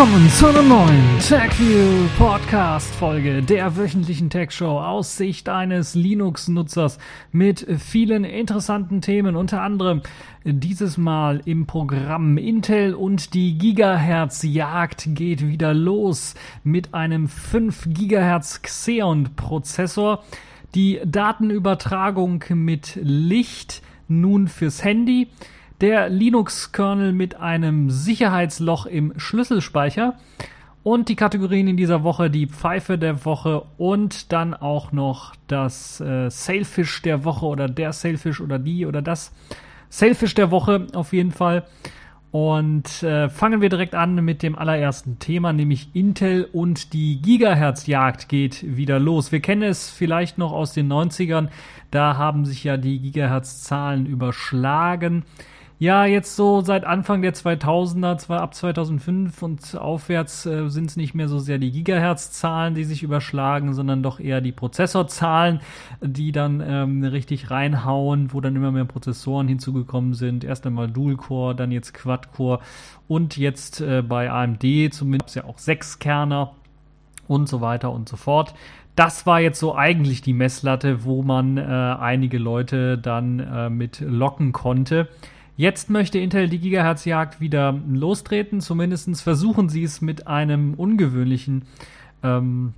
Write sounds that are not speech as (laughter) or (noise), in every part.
Willkommen zu einer neuen TechView Podcast Folge der wöchentlichen Tech Show aus Sicht eines Linux-Nutzers mit vielen interessanten Themen, unter anderem dieses Mal im Programm Intel und die Gigahertz Jagd geht wieder los mit einem 5 Gigahertz Xeon Prozessor, die Datenübertragung mit Licht nun fürs Handy der Linux-Kernel mit einem Sicherheitsloch im Schlüsselspeicher und die Kategorien in dieser Woche, die Pfeife der Woche und dann auch noch das äh, Sailfish der Woche oder der Sailfish oder die oder das Sailfish der Woche auf jeden Fall. Und äh, fangen wir direkt an mit dem allerersten Thema, nämlich Intel und die Gigahertz-Jagd geht wieder los. Wir kennen es vielleicht noch aus den 90ern, da haben sich ja die Gigahertz-Zahlen überschlagen. Ja, jetzt so seit Anfang der 2000er, zwar ab 2005 und aufwärts äh, sind es nicht mehr so sehr die Gigahertz-Zahlen, die sich überschlagen, sondern doch eher die Prozessorzahlen, die dann ähm, richtig reinhauen, wo dann immer mehr Prozessoren hinzugekommen sind. Erst einmal Dual-Core, dann jetzt Quad-Core und jetzt äh, bei AMD zumindest ja auch Sechskerner und so weiter und so fort das war jetzt so eigentlich die Messlatte, wo man äh, einige Leute dann äh, mit locken konnte. Jetzt möchte Intel die Gigahertz-Jagd wieder lostreten. Zumindest versuchen sie es mit einem ungewöhnlichen ähm,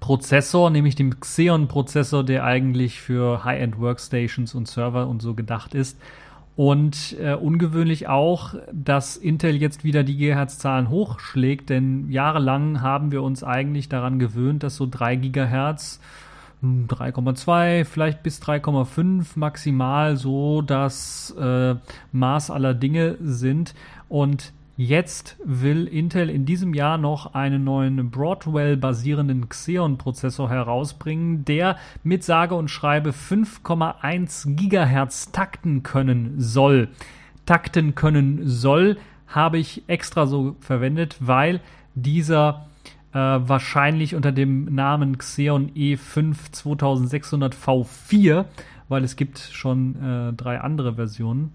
Prozessor, nämlich dem Xeon-Prozessor, der eigentlich für High-End-Workstations und Server und so gedacht ist. Und äh, ungewöhnlich auch, dass Intel jetzt wieder die Gigahertz-Zahlen hochschlägt, denn jahrelang haben wir uns eigentlich daran gewöhnt, dass so 3 Gigahertz 3,2, vielleicht bis 3,5 maximal so das äh, Maß aller Dinge sind. Und jetzt will Intel in diesem Jahr noch einen neuen Broadwell-basierenden Xeon-Prozessor herausbringen, der mit sage und schreibe 5,1 Gigahertz takten können soll. Takten können soll habe ich extra so verwendet, weil dieser äh, wahrscheinlich unter dem Namen Xeon E5 2600 V4, weil es gibt schon äh, drei andere Versionen.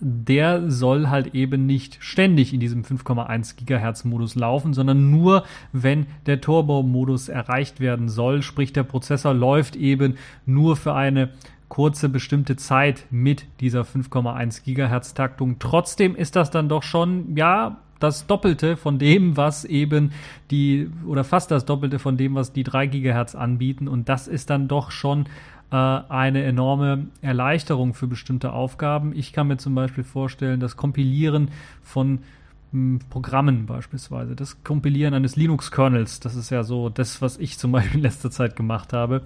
Der soll halt eben nicht ständig in diesem 5,1 Gigahertz Modus laufen, sondern nur, wenn der Turbo-Modus erreicht werden soll. Sprich, der Prozessor läuft eben nur für eine kurze bestimmte Zeit mit dieser 5,1 Gigahertz Taktung. Trotzdem ist das dann doch schon, ja, das Doppelte von dem, was eben die, oder fast das Doppelte von dem, was die 3 Gigahertz anbieten. Und das ist dann doch schon äh, eine enorme Erleichterung für bestimmte Aufgaben. Ich kann mir zum Beispiel vorstellen, das Kompilieren von hm, Programmen beispielsweise, das Kompilieren eines Linux-Kernels, das ist ja so das, was ich zum Beispiel in letzter Zeit gemacht habe.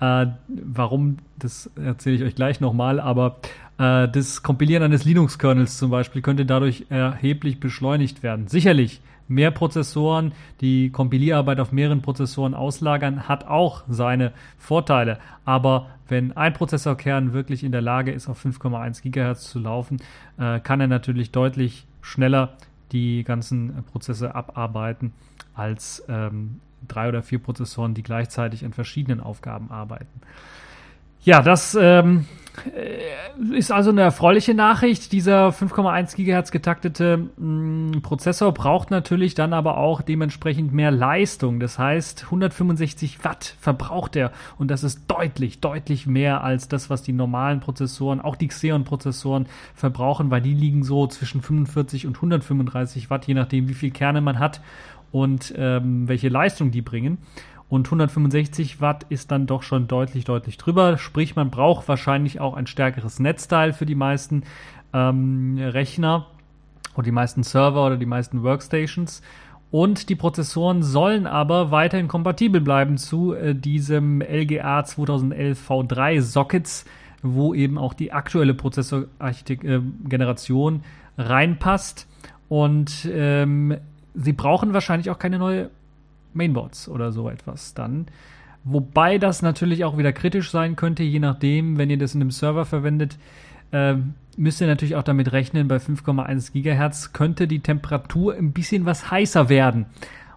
Äh, warum, das erzähle ich euch gleich nochmal, aber das Kompilieren eines Linux-Kernels zum Beispiel könnte dadurch erheblich beschleunigt werden. Sicherlich, mehr Prozessoren, die Kompilierarbeit auf mehreren Prozessoren auslagern, hat auch seine Vorteile. Aber wenn ein Prozessorkern wirklich in der Lage ist, auf 5,1 GHz zu laufen, äh, kann er natürlich deutlich schneller die ganzen Prozesse abarbeiten als ähm, drei oder vier Prozessoren, die gleichzeitig an verschiedenen Aufgaben arbeiten. Ja, das ähm, äh, ist also eine erfreuliche Nachricht. Dieser 5,1 Gigahertz getaktete mh, mm, Prozessor braucht natürlich dann aber auch dementsprechend mehr Leistung. Das heißt, 165 Watt verbraucht er und das ist deutlich, deutlich mehr als das, was die normalen Prozessoren, auch die Xeon-Prozessoren verbrauchen, weil die liegen so zwischen 45 und 135 Watt, je nachdem, wie viel Kerne man hat und ähm, welche Leistung die bringen. Und 165 Watt ist dann doch schon deutlich, deutlich drüber. Sprich, man braucht wahrscheinlich auch ein stärkeres Netzteil für die meisten ähm, Rechner oder die meisten Server oder die meisten Workstations. Und die Prozessoren sollen aber weiterhin kompatibel bleiben zu äh, diesem LGA 2011 V3 Sockets, wo eben auch die aktuelle Prozessorgeneration äh, reinpasst. Und ähm, sie brauchen wahrscheinlich auch keine neue Mainboards oder so etwas dann. Wobei das natürlich auch wieder kritisch sein könnte, je nachdem, wenn ihr das in einem Server verwendet, äh, müsst ihr natürlich auch damit rechnen, bei 5,1 Gigahertz könnte die Temperatur ein bisschen was heißer werden.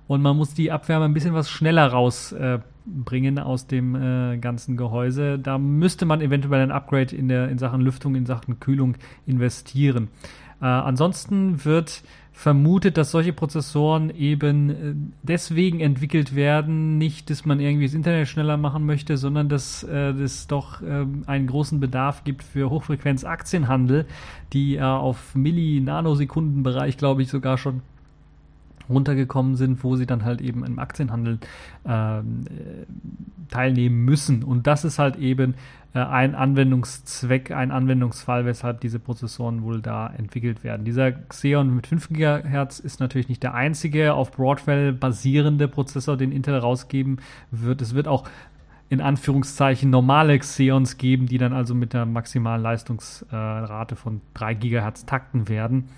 Und man muss die Abwärme ein bisschen was schneller rausbringen äh, aus dem äh, ganzen Gehäuse. Da müsste man eventuell ein Upgrade in, der, in Sachen Lüftung, in Sachen Kühlung investieren. Äh, ansonsten wird vermutet, dass solche Prozessoren eben äh, deswegen entwickelt werden, nicht, dass man irgendwie das Internet schneller machen möchte, sondern dass äh, es doch äh, einen großen Bedarf gibt für Hochfrequenz-Aktienhandel, die äh, auf Milli-Nanosekundenbereich, glaube ich, sogar schon runtergekommen sind, wo sie dann halt eben im Aktienhandel ähm, äh, teilnehmen müssen. Und das ist halt eben ein Anwendungszweck, ein Anwendungsfall, weshalb diese Prozessoren wohl da entwickelt werden. Dieser Xeon mit 5 GHz ist natürlich nicht der einzige auf Broadwell basierende Prozessor, den Intel rausgeben wird. Es wird auch in Anführungszeichen normale Xeons geben, die dann also mit einer maximalen Leistungsrate von 3 GHz takten werden.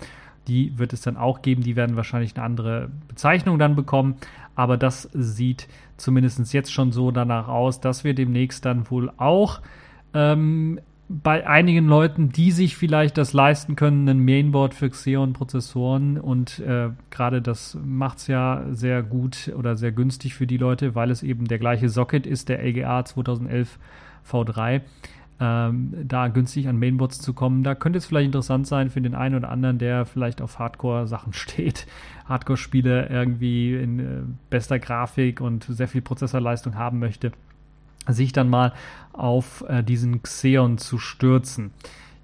Die wird es dann auch geben. Die werden wahrscheinlich eine andere Bezeichnung dann bekommen. Aber das sieht zumindest jetzt schon so danach aus, dass wir demnächst dann wohl auch ähm, bei einigen Leuten, die sich vielleicht das leisten können, ein Mainboard für Xeon-Prozessoren und äh, gerade das macht es ja sehr gut oder sehr günstig für die Leute, weil es eben der gleiche Socket ist, der LGA 2011 V3 ähm, da günstig an Mainboards zu kommen. Da könnte es vielleicht interessant sein für den einen oder anderen, der vielleicht auf Hardcore-Sachen (laughs) steht. Hardcore-Spiele irgendwie in äh, bester Grafik und sehr viel Prozessorleistung haben möchte, sich dann mal auf äh, diesen Xeon zu stürzen.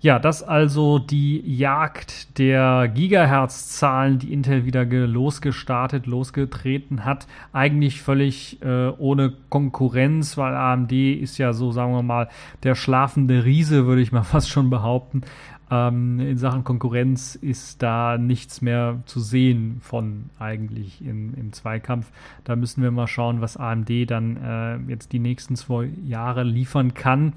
Ja, das also die Jagd der Gigahertz-Zahlen, die Intel wieder losgestartet, losgetreten hat. Eigentlich völlig äh, ohne Konkurrenz, weil AMD ist ja so, sagen wir mal, der schlafende Riese, würde ich mal (laughs) fast schon behaupten. Ähm, in Sachen Konkurrenz ist da nichts mehr zu sehen von eigentlich im, im Zweikampf. Da müssen wir mal schauen, was AMD dann äh, jetzt die nächsten zwei Jahre liefern kann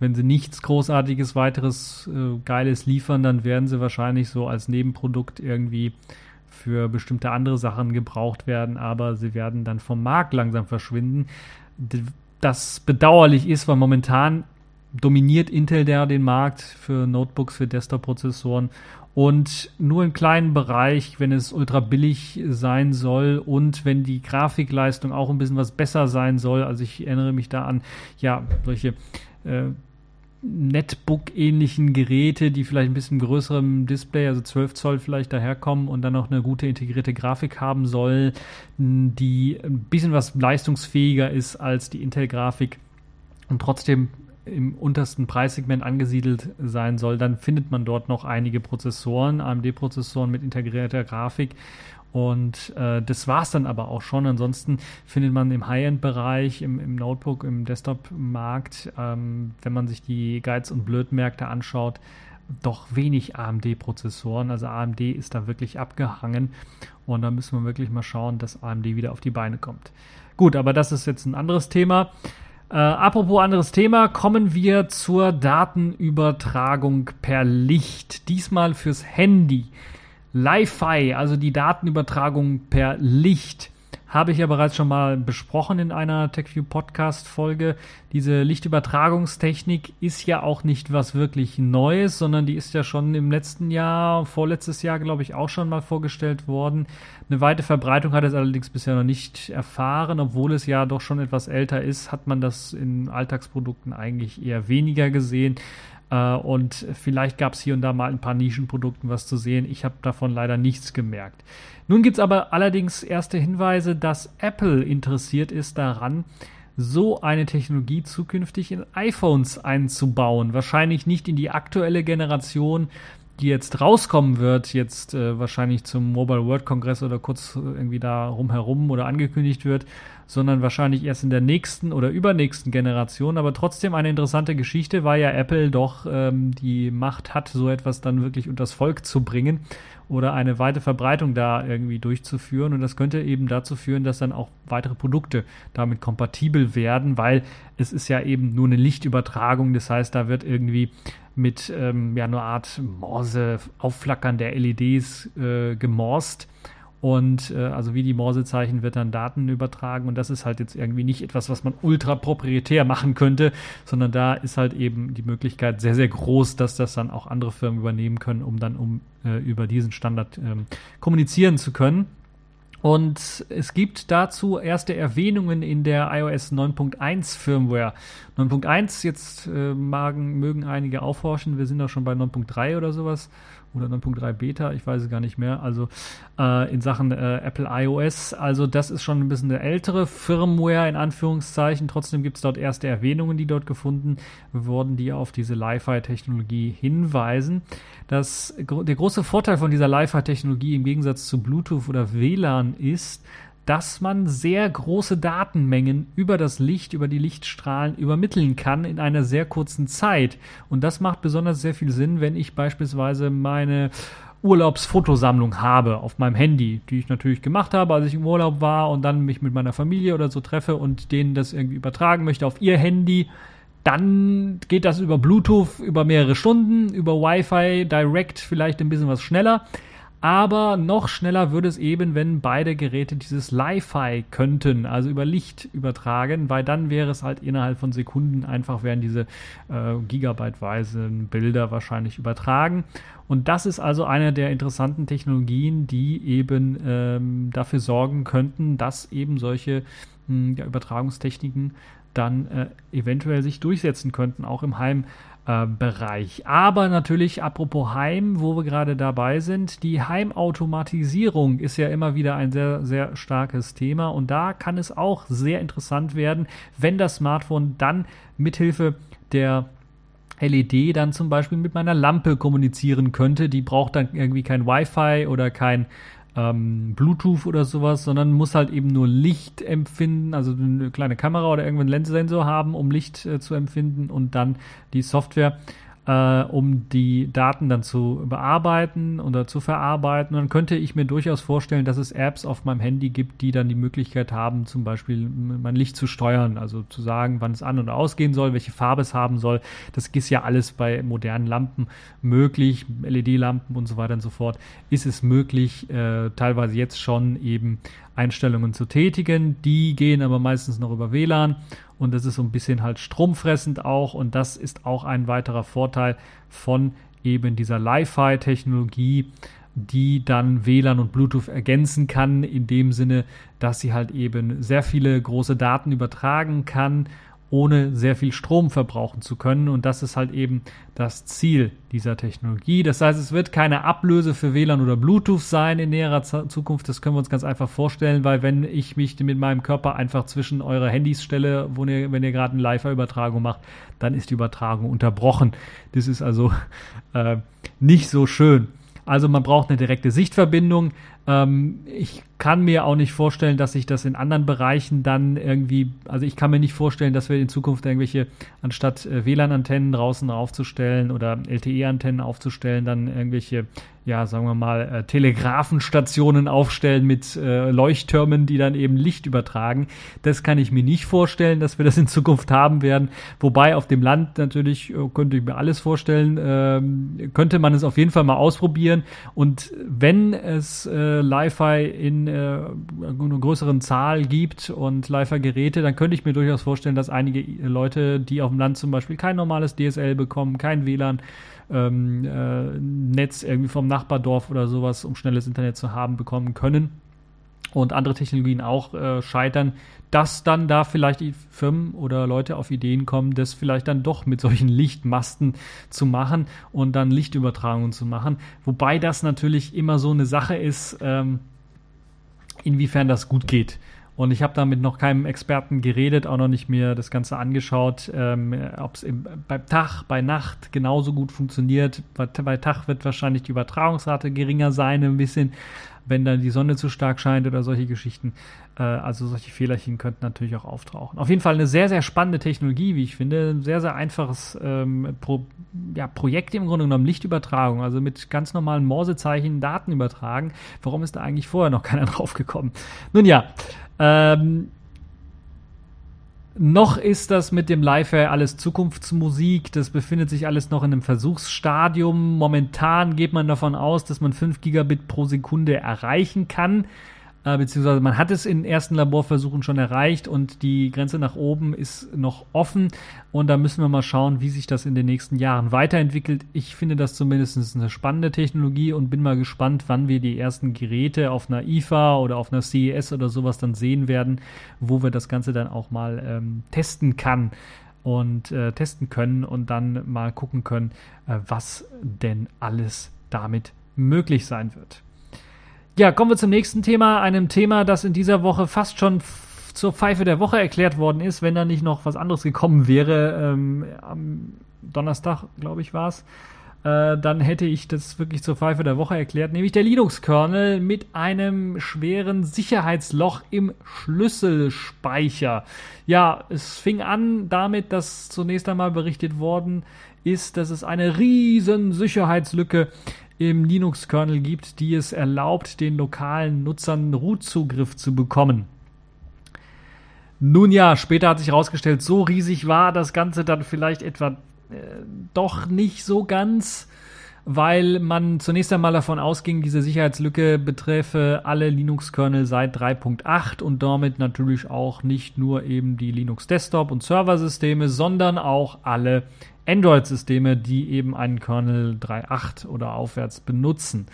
wenn sie nichts Großartiges weiteres äh, Geiles liefern, dann werden sie wahrscheinlich so als Nebenprodukt irgendwie für bestimmte andere Sachen gebraucht werden, aber sie werden dann vom Markt langsam verschwinden. Das bedauerlich ist, weil momentan dominiert Intel der den Markt für Notebooks, für Desktop-Prozessoren und nur im kleinen Bereich, wenn es ultra billig sein soll und wenn die Grafikleistung auch ein bisschen was besser sein soll. Also ich erinnere mich da an ja solche äh, Netbook-ähnlichen Geräte, die vielleicht ein bisschen größerem Display, also 12 Zoll vielleicht daherkommen und dann auch eine gute integrierte Grafik haben soll, die ein bisschen was leistungsfähiger ist als die Intel-Grafik und trotzdem im untersten Preissegment angesiedelt sein soll, dann findet man dort noch einige Prozessoren, AMD-Prozessoren mit integrierter Grafik und äh, das war es dann aber auch schon. Ansonsten findet man im High-End-Bereich, im, im, Notebook, im Desktop-Markt, ähm, wenn man sich die Guides und Blödmärkte anschaut, doch wenig AMD-Prozessoren. Also AMD ist da wirklich abgehangen. Und da müssen wir wirklich mal schauen, dass AMD wieder auf die Beine kommt. Gut, aber das ist jetzt ein anderes Thema. Äh, apropos anderes Thema, kommen wir zur Datenübertragung per Licht. Diesmal fürs Handy. Li-Fi, also die Datenübertragung per Licht, habe ich ja bereits schon mal besprochen in einer TechView Podcast Folge. Diese Lichtübertragungstechnik ist ja auch nicht was wirklich Neues, sondern die ist ja schon im letzten Jahr, vorletztes Jahr glaube ich auch schon mal vorgestellt worden. Eine weite Verbreitung hat es allerdings bisher noch nicht erfahren, obwohl es ja doch schon etwas älter ist, hat man das in Alltagsprodukten eigentlich eher weniger gesehen. Äh, und vielleicht gab es hier und da mal ein paar Nischenprodukten was zu sehen. Ich habe davon leider nichts gemerkt. Nun gibt es aber allerdings erste Hinweise, dass Apple interessiert ist daran, so eine Technologie zukünftig in iPhones einzubauen. Wahrscheinlich nicht in die aktuelle Generation, die jetzt rauskommen wird, jetzt äh, wahrscheinlich zum Mobile World Congress oder kurz irgendwie da rumherum oder angekündigt wird, sondern wahrscheinlich erst in der nächsten oder übernächsten Generation. Aber trotzdem eine interessante Geschichte, weil ja Apple doch ähm, die Macht hat, so etwas dann wirklich unters Volk zu bringen oder eine weite Verbreitung da irgendwie durchzuführen. Und das könnte eben dazu führen, dass dann auch weitere Produkte damit kompatibel werden, weil es ist ja eben nur eine Lichtübertragung. Das heißt, da wird irgendwie mit ähm, ja, einer Art Morse, Aufflackern der LEDs äh, gemorst. Und äh, also wie die Morsezeichen wird dann Daten übertragen und das ist halt jetzt irgendwie nicht etwas, was man ultra proprietär machen könnte, sondern da ist halt eben die Möglichkeit sehr, sehr groß, dass das dann auch andere Firmen übernehmen können, um dann um äh, über diesen Standard ähm, kommunizieren zu können. Und es gibt dazu erste Erwähnungen in der iOS 9.1 Firmware. 9.1, jetzt äh, magen, mögen einige aufhorchen, wir sind doch schon bei 9.3 oder sowas oder 9.3 Beta, ich weiß es gar nicht mehr. Also äh, in Sachen äh, Apple iOS. Also das ist schon ein bisschen eine ältere Firmware in Anführungszeichen. Trotzdem gibt es dort erste Erwähnungen, die dort gefunden wurden, die auf diese Li-Fi-Technologie hinweisen. Das, der große Vorteil von dieser Li-Fi-Technologie im Gegensatz zu Bluetooth oder WLAN ist, dass man sehr große Datenmengen über das Licht, über die Lichtstrahlen übermitteln kann in einer sehr kurzen Zeit. Und das macht besonders sehr viel Sinn, wenn ich beispielsweise meine Urlaubsfotosammlung habe auf meinem Handy, die ich natürlich gemacht habe, als ich im Urlaub war und dann mich mit meiner Familie oder so treffe und denen das irgendwie übertragen möchte auf ihr Handy. Dann geht das über Bluetooth über mehrere Stunden, über Wi-Fi direct vielleicht ein bisschen was schneller. Aber noch schneller würde es eben, wenn beide Geräte dieses Li-Fi könnten, also über Licht übertragen, weil dann wäre es halt innerhalb von Sekunden einfach, werden diese äh, gigabyteweisen Bilder wahrscheinlich übertragen. Und das ist also eine der interessanten Technologien, die eben ähm, dafür sorgen könnten, dass eben solche mh, hm, ja, Übertragungstechniken dann äh, eventuell sich durchsetzen könnten, auch im Heim. Äh, Bereich. Aber natürlich, apropos Heim, wo wir gerade dabei sind, die Heimautomatisierung ist ja immer wieder ein sehr, sehr starkes Thema und da kann es auch sehr interessant werden, wenn das Smartphone dann mithilfe der LED dann zum Beispiel mit meiner Lampe kommunizieren könnte. Die braucht dann irgendwie kein Wi-Fi oder kein ähm, Bluetooth oder sowas, sondern muss halt eben nur Licht empfinden, also eine kleine Kamera oder irgendeinen Lensensensor haben, um Licht äh, zu empfinden und dann die Software äh, um die Daten dann zu bearbeiten oder zu verarbeiten. Und dann könnte ich mir durchaus vorstellen, dass es Apps auf meinem Handy gibt, die dann die Möglichkeit haben, zum Beispiel mein Licht zu steuern, also zu sagen, wann es an- oder ausgehen soll, welche Farbe es haben soll. Das ist ja alles bei modernen Lampen möglich, LED-Lampen und so weiter und so fort. Ist es möglich, äh, teilweise jetzt schon eben Einstellungen zu tätigen. Die gehen aber meistens noch über WLAN und das ist so ein bisschen halt stromfressend auch. Und das ist auch ein weiterer Vorteil von eben dieser Li-Fi-Technologie, die dann WLAN und Bluetooth ergänzen kann, in dem Sinne, dass sie halt eben sehr viele große Daten übertragen kann ohne sehr viel Strom verbrauchen zu können. Und das ist halt eben das Ziel dieser Technologie. Das heißt, es wird keine Ablöse für WLAN oder Bluetooth sein in näherer Zukunft. Das können wir uns ganz einfach vorstellen, weil wenn ich mich mit meinem Körper einfach zwischen eure Handys stelle, wo ihr, wenn ihr gerade eine Live-Übertragung macht, dann ist die Übertragung unterbrochen. Das ist also äh, nicht so schön. Also man braucht eine direkte Sichtverbindung. Ähm, ich kann mir auch nicht vorstellen, dass sich das in anderen Bereichen dann irgendwie, also ich kann mir nicht vorstellen, dass wir in Zukunft irgendwelche, anstatt äh, WLAN-Antennen draußen aufzustellen oder LTE-Antennen aufzustellen, dann irgendwelche ja, sagen wir mal, äh, Telegrafenstationen aufstellen mit äh, Leuchttürmen, die dann eben Licht übertragen. Das kann ich mir nicht vorstellen, dass wir das in Zukunft haben werden. Wobei auf dem Land natürlich äh, könnte ich mir alles vorstellen, ähm, könnte man es auf jeden Fall mal ausprobieren. Und wenn es äh, Li-Fi in äh, einer größeren Zahl gibt und Li-Fi-Geräte, dann könnte ich mir durchaus vorstellen, dass einige Leute, die auf dem Land zum Beispiel kein normales DSL bekommen, kein WLAN, ähm, äh, Netz irgendwie vom Nachbardorf oder sowas, um schnelles Internet zu haben, bekommen können und andere Technologien auch äh, scheitern, dass dann da vielleicht die Firmen oder Leute auf Ideen kommen, das vielleicht dann doch mit solchen (laughs) Lichtmasten zu machen und dann Lichtübertragungen zu machen. Wobei das natürlich immer so eine Sache ist, ähm, inwiefern das gut geht. Und ich habe da mit noch keinem Experten geredet, auch noch nicht mir das Ganze angeschaut, ähm, ob es beim Tag, bei Nacht genauso gut funktioniert. Bei, bei Tag wird wahrscheinlich die Übertragungsrate geringer sein, ein bisschen, wenn dann die Sonne zu stark scheint oder solche Geschichten. Äh, also solche Fehlerchen könnten natürlich auch auftauchen. Auf jeden Fall eine sehr, sehr spannende Technologie, wie ich finde. Ein sehr, sehr einfaches ähm, Pro, ja, Projekt im Grunde genommen, Lichtübertragung, also mit ganz normalen Morsezeichen Daten übertragen. Warum ist da eigentlich vorher noch (laughs) keiner drauf gekommen? Nun ja, ähm, noch ist das mit dem Live-Air alles Zukunftsmusik. Das befindet sich alles noch in einem Versuchsstadium. Momentan geht man davon aus, dass man 5 Gigabit pro Sekunde erreichen kann äh, beziehungsweise man hat es in ersten Laborversuchen schon erreicht und die Grenze nach oben ist noch offen und da müssen wir mal schauen, wie sich das in den nächsten Jahren weiterentwickelt. Ich finde das zumindest eine spannende Technologie und bin mal gespannt, wann wir die ersten Geräte auf einer IFA oder auf einer CES oder sowas dann sehen werden, wo wir das Ganze dann auch mal ähm, testen kann und äh, testen können und dann mal gucken können, äh, was denn alles damit möglich sein wird. Ja, kommen wir zum nächsten Thema, einem Thema, das in dieser Woche fast schon zur Pfeife der Woche erklärt worden ist, wenn da nicht noch was anderes gekommen wäre. Ähm, am Donnerstag, glaube ich, war es. Äh, dann hätte ich das wirklich zur Pfeife der Woche erklärt, nämlich der Linux-Kernel mit einem schweren Sicherheitsloch im Schlüsselspeicher. Ja, es fing an damit, dass zunächst einmal berichtet worden ist, dass es eine riesen Sicherheitslücke im Linux-Kernel gibt, die es erlaubt, den lokalen Nutzern Root-Zugriff zu bekommen. Nun ja, später hat sich herausgestellt, so riesig war das Ganze dann vielleicht etwa äh, doch nicht so ganz, weil man zunächst einmal davon ausging, diese Sicherheitslücke betreffe alle Linux-Kernel seit 3.8 und damit natürlich auch nicht nur eben die Linux Desktop und Serversysteme, sondern auch alle Android-Systeme, die eben einen Kernel 3.8 oder aufwärts benutzen.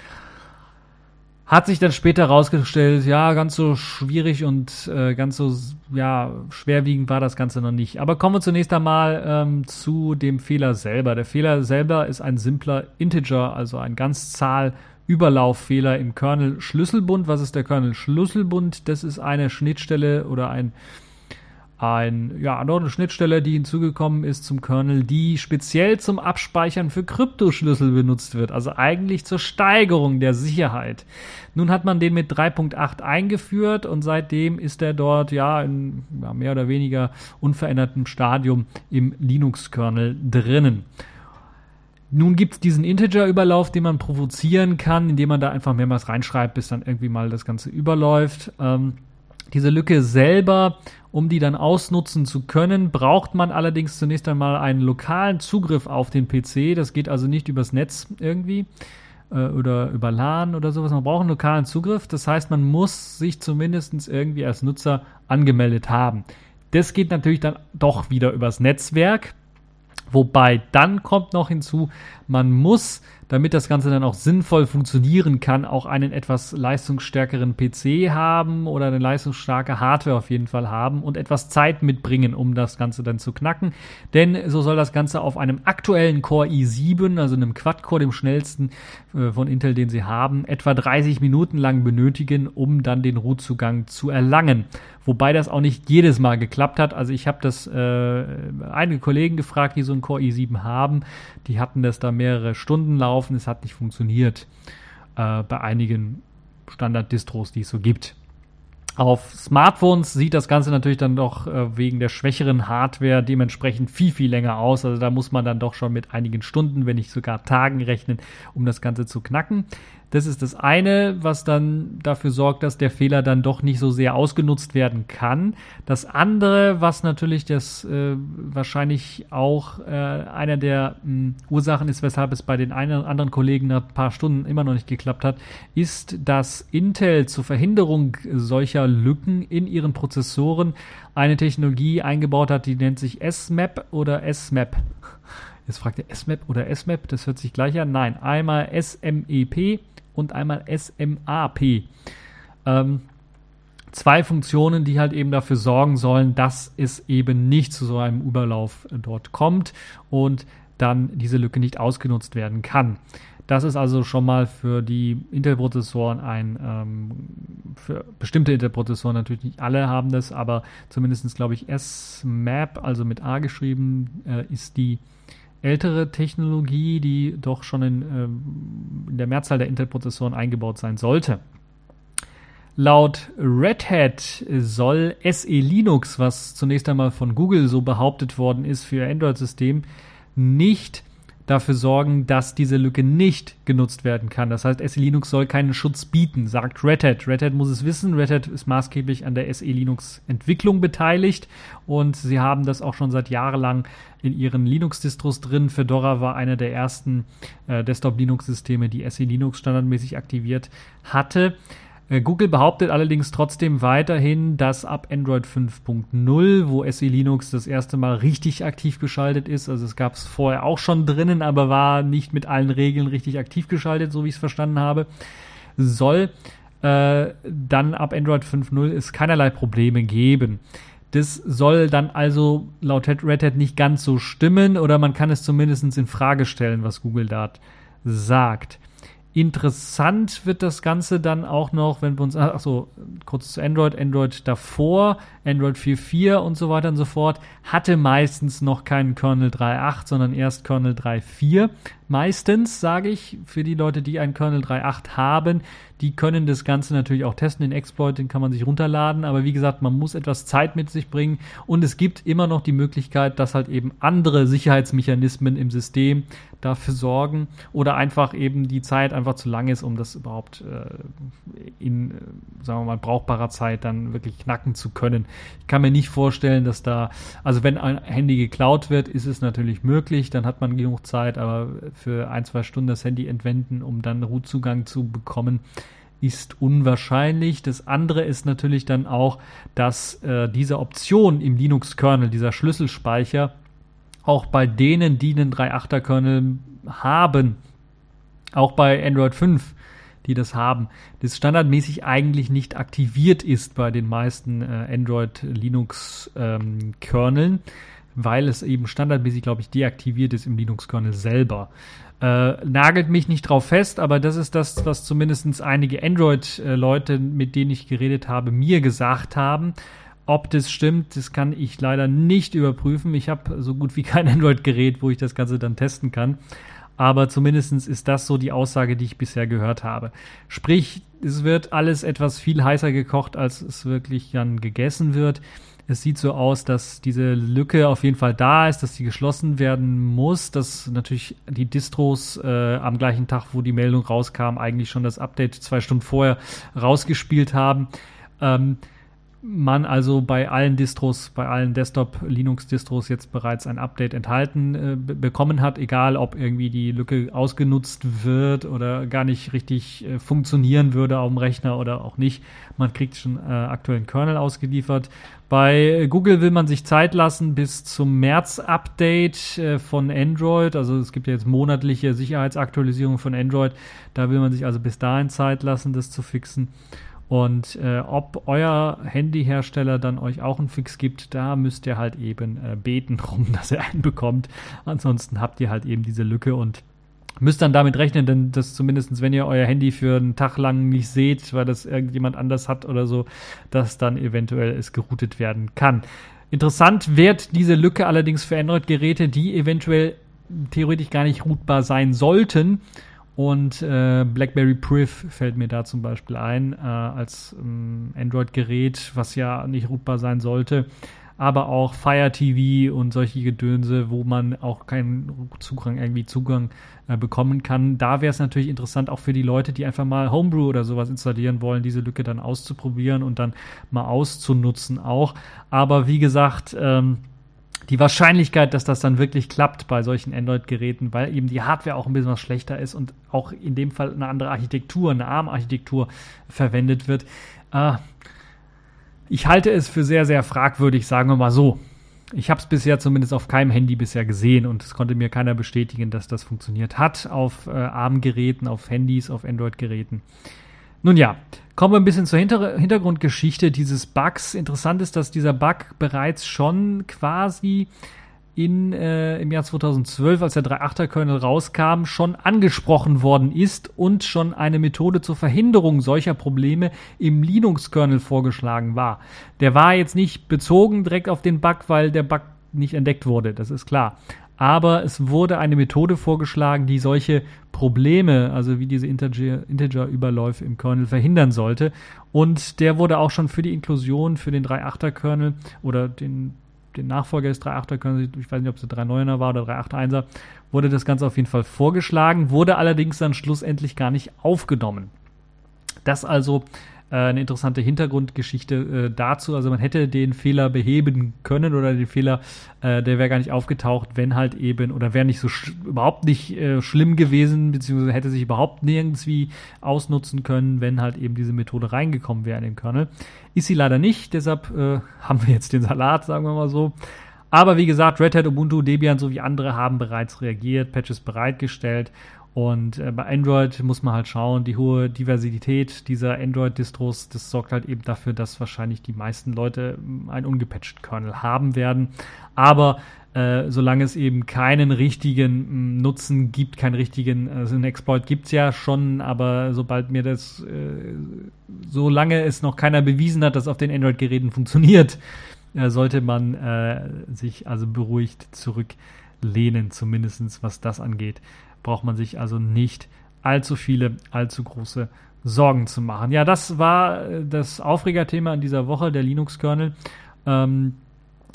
Hat sich dann später herausgestellt, ja, ganz so schwierig und äh, ganz so ja, schwerwiegend war das Ganze noch nicht. Aber kommen wir zunächst einmal ähm, zu dem Fehler selber. Der Fehler selber ist ein simpler Integer, also ein Ganzzahl-Überlauffehler im Kernel-Schlüsselbund. Was ist der Kernel-Schlüsselbund? Das ist eine Schnittstelle oder ein ein, ja, eine Schnittstelle, die hinzugekommen ist zum Kernel, die speziell zum Abspeichern für Kryptoschlüssel benutzt wird, also eigentlich zur Steigerung der Sicherheit. Nun hat man den mit 3.8 eingeführt und seitdem ist er dort ja in ja, mehr oder weniger unverändertem Stadium im Linux-Kernel drinnen. Nun gibt es diesen Integer-Überlauf, den man provozieren kann, indem man da einfach mehrmals reinschreibt, bis dann irgendwie mal das Ganze überläuft. Ähm, diese Lücke selber, um die dann ausnutzen zu können, braucht man allerdings zunächst einmal einen lokalen Zugriff auf den PC. Das geht also nicht übers Netz irgendwie äh, oder über LAN oder sowas. Man braucht einen lokalen Zugriff. Das heißt, man muss sich zumindest irgendwie als Nutzer angemeldet haben. Das geht natürlich dann doch wieder übers Netzwerk. Wobei dann kommt noch hinzu, man muss damit das Ganze dann auch sinnvoll funktionieren kann, auch einen etwas leistungsstärkeren PC haben oder eine leistungsstarke Hardware auf jeden Fall haben und etwas Zeit mitbringen, um das Ganze dann zu knacken. Denn so soll das Ganze auf einem aktuellen Core i7, also einem Quad-Core, dem schnellsten äh, von Intel, den sie haben, etwa 30 Minuten lang benötigen, um dann den Rootzugang zu erlangen. Wobei das auch nicht jedes Mal geklappt hat. Also ich habe das äh, einige Kollegen gefragt, die so einen Core i7 haben. Die hatten das da mehrere Stunden laufen. Es hat nicht funktioniert äh, bei einigen Standard-Distros, die es so gibt. Auf Smartphones sieht das Ganze natürlich dann doch äh, wegen der schwächeren Hardware dementsprechend viel, viel länger aus. Also da muss man dann doch schon mit einigen Stunden, wenn nicht sogar Tagen rechnen, um das Ganze zu knacken. Das ist das eine, was dann dafür sorgt, dass der Fehler dann doch nicht so sehr ausgenutzt werden kann. Das andere, was natürlich das äh, wahrscheinlich auch äh, einer der mh, hm, Ursachen ist, weshalb es bei den einen, anderen Kollegen nach ein paar Stunden immer noch nicht geklappt hat, ist, dass Intel zur Verhinderung solcher Lücken in ihren Prozessoren eine Technologie eingebaut hat, die nennt sich SMAP oder SMAP. Jetzt fragt ihr SMAP oder SMAP, das hört sich gleich an. Nein, einmal SMEP und einmal SMAP. Ähm, zwei Funktionen, die halt eben dafür sorgen sollen, dass es eben nicht zu so einem Überlauf dort kommt und dann diese Lücke nicht ausgenutzt werden kann. Das ist also schon mal für die Intel-Prozessoren ein, ähm, für bestimmte Intel-Prozessoren natürlich nicht alle haben das, aber zumindest glaube ich SMAP, also mit A geschrieben, äh, ist die ältere Technologie, die doch schon in, ähm, in der Mehrzahl der Intel-Prozessoren eingebaut sein sollte. Laut Red Hat soll SE Linux, was zunächst einmal von Google so behauptet worden ist für Android-System, nicht dafür sorgen, dass diese Lücke nicht genutzt werden kann. Das heißt, SE Linux soll keinen Schutz bieten, sagt Red Hat. Red Hat muss es wissen. Red Hat ist maßgeblich an der SE Linux Entwicklung beteiligt und sie haben das auch schon seit jahrelang in ihren Linux-Distros drin. Fedora war einer der ersten äh, Desktop-Linux-Systeme, die SE Linux standardmäßig aktiviert hatte. Äh, Google behauptet allerdings trotzdem weiterhin, dass ab Android 5.0, wo SE Linux das erste Mal richtig aktiv geschaltet ist, also es gab es vorher auch schon drinnen, aber war nicht mit allen Regeln richtig aktiv geschaltet, so wie ich es verstanden habe, soll äh, dann ab Android 5.0 es keinerlei Probleme geben. Das soll dann also laut Red Hat nicht ganz so stimmen oder man kann es zumindest in Frage stellen, was Google da sagt. Interessant wird das Ganze dann auch noch, wenn wir uns, achso, kurz zu Android, Android davor, Android 4.4 und so weiter und so fort, hatte meistens noch keinen Kernel 3.8, sondern erst Kernel 3.4. Meistens, sage ich, für die Leute, die einen Kernel 3.8 haben, die können das Ganze natürlich auch testen. Den Exploit, den kann man sich runterladen. Aber wie gesagt, man muss etwas Zeit mit sich bringen. Und es gibt immer noch die Möglichkeit, dass halt eben andere Sicherheitsmechanismen im System dafür sorgen oder einfach eben die Zeit einfach zu lang ist, um das überhaupt äh, in, äh, sagen wir mal, brauchbarer Zeit dann wirklich knacken zu können. Ich kann mir nicht vorstellen, dass da, also wenn ein Handy geklaut wird, ist es natürlich möglich, dann hat man genug Zeit, aber für ein, zwei Stunden das Handy entwenden, um dann Rootzugang zu bekommen, ist unwahrscheinlich. Das andere ist natürlich dann auch, dass äh, diese Option im Linux-Kernel, dieser Schlüsselspeicher, auch bei denen, die einen 3.8er-Kernel haben, auch bei Android 5, die das haben, das standardmäßig eigentlich nicht aktiviert ist bei den meisten äh, Android Linux ähm, weil es eben standardmäßig, glaube ich, deaktiviert ist im Linux Kernel selber. Äh, nagelt mich nicht drauf fest, aber das ist das, was zumindest einige Android-Leute, mit denen ich geredet habe, mir gesagt haben. Ob das stimmt, das kann ich leider nicht überprüfen. Ich habe so gut wie kein Android-Gerät, wo ich das Ganze dann testen kann. Aber zumindest ist das so die Aussage, die ich bisher gehört habe. Sprich, es wird alles etwas viel heißer gekocht, als es wirklich dann gegessen wird. Es sieht so aus, dass diese Lücke auf jeden Fall da ist, dass sie geschlossen werden muss, dass natürlich die Distros äh, am gleichen Tag, wo die Meldung rauskam, eigentlich schon das Update zwei Stunden vorher rausgespielt haben. Ähm, man also bei allen Distros, bei allen Desktop-Linux-Distros jetzt bereits ein Update enthalten äh, bekommen hat, egal ob irgendwie die Lücke ausgenutzt wird oder gar nicht richtig äh, funktionieren würde auf dem Rechner oder auch nicht. Man kriegt schon äh, aktuellen Kernel ausgeliefert. Bei Google will man sich Zeit lassen bis zum März-Update äh, von Android. Also es gibt ja jetzt monatliche Sicherheitsaktualisierung von Android. Da will man sich also bis dahin Zeit lassen, das zu fixen. Und äh, ob euer Handyhersteller dann euch auch einen Fix gibt, da müsst ihr halt eben äh, beten drum, (laughs) dass ihr einen bekommt. Ansonsten habt ihr halt eben diese Lücke und müsst dann damit rechnen, denn das zumindest, wenn ihr euer Handy für einen Tag lang nicht seht, weil das irgendjemand anders hat oder so, dass dann eventuell es geroutet werden kann. Interessant wird diese Lücke allerdings für Android-Geräte, die eventuell theoretisch gar nicht routbar sein sollten und äh, BlackBerry Priv fällt mir da zum Beispiel ein, äh, als ähm, Android-Gerät, was ja nicht routbar sein sollte. Aber auch Fire TV und solche Gedönse, wo man auch keinen Zugang, irgendwie Zugang äh, bekommen kann. Da wäre es natürlich interessant, auch für die Leute, die einfach mal Homebrew oder sowas installieren wollen, diese Lücke dann auszuprobieren und dann mal auszunutzen auch. Aber wie gesagt, ähm, die Wahrscheinlichkeit, dass das dann wirklich klappt bei solchen Android-Geräten, weil eben die Hardware auch ein bisschen was schlechter ist und auch in dem Fall eine andere Architektur, eine ARM-Architektur verwendet wird. Äh, ich halte es für sehr, sehr fragwürdig, sagen wir mal so. Ich habe es bisher zumindest auf keinem Handy bisher gesehen und es konnte mir keiner bestätigen, dass das funktioniert hat auf äh, ARM-Geräten, auf Handys, auf Android-Geräten. Nun ja, kommen wir ein bisschen zur Hinter Hintergrundgeschichte dieses Bugs. Interessant ist, dass dieser Bug bereits schon quasi in, äh, im Jahr 2012, als der 3.8er Kernel rauskam, schon angesprochen worden ist und schon eine Methode zur Verhinderung solcher Probleme im Linux-Kernel vorgeschlagen war. Der war jetzt nicht bezogen direkt auf den Bug, weil der Bug nicht entdeckt wurde, das ist klar aber es wurde eine Methode vorgeschlagen, die solche Probleme, also wie diese Integer-Überläufe im Kernel verhindern sollte. Und der wurde auch schon für die Inklusion für den 3.8er-Kernel oder den, den Nachfolger des 3.8er-Kernels, ich weiß nicht, ob es der 3.9er war oder 3.8.1er, wurde das Ganze auf jeden Fall vorgeschlagen, wurde allerdings dann schlussendlich gar nicht aufgenommen. Das also äh, eine interessante Hintergrundgeschichte äh, dazu. Also man hätte den Fehler beheben können oder den Fehler, äh, der wäre gar nicht aufgetaucht, wenn halt eben, oder wäre nicht so überhaupt nicht äh, schlimm gewesen, beziehungsweise hätte sich überhaupt nirgendwie ausnutzen können, wenn halt eben diese Methode reingekommen wäre in den Kernel. Ist sie leider nicht, deshalb äh, haben wir jetzt den Salat, sagen wir mal so. Aber wie gesagt, Red Hat, Ubuntu, Debian sowie andere haben bereits reagiert, Patches bereitgestellt und äh, bei Android muss man halt schauen, die hohe Diversität dieser Android-Distros, das sorgt halt eben dafür, dass wahrscheinlich die meisten Leute hm, einen ungepatchten Kernel haben werden. Aber äh, solange es eben keinen richtigen m, mm, Nutzen gibt, keinen richtigen, also einen Exploit gibt es ja schon, aber sobald mir das, äh, solange es noch keiner bewiesen hat, dass auf den Android-Geräten funktioniert, äh, sollte man äh, sich also beruhigt zurücklehnen, zumindest was das angeht. Braucht man sich also nicht allzu viele, allzu große Sorgen zu machen. Ja, das war äh, das Aufregerthema in dieser Woche, der Linux-Kernel. Ähm,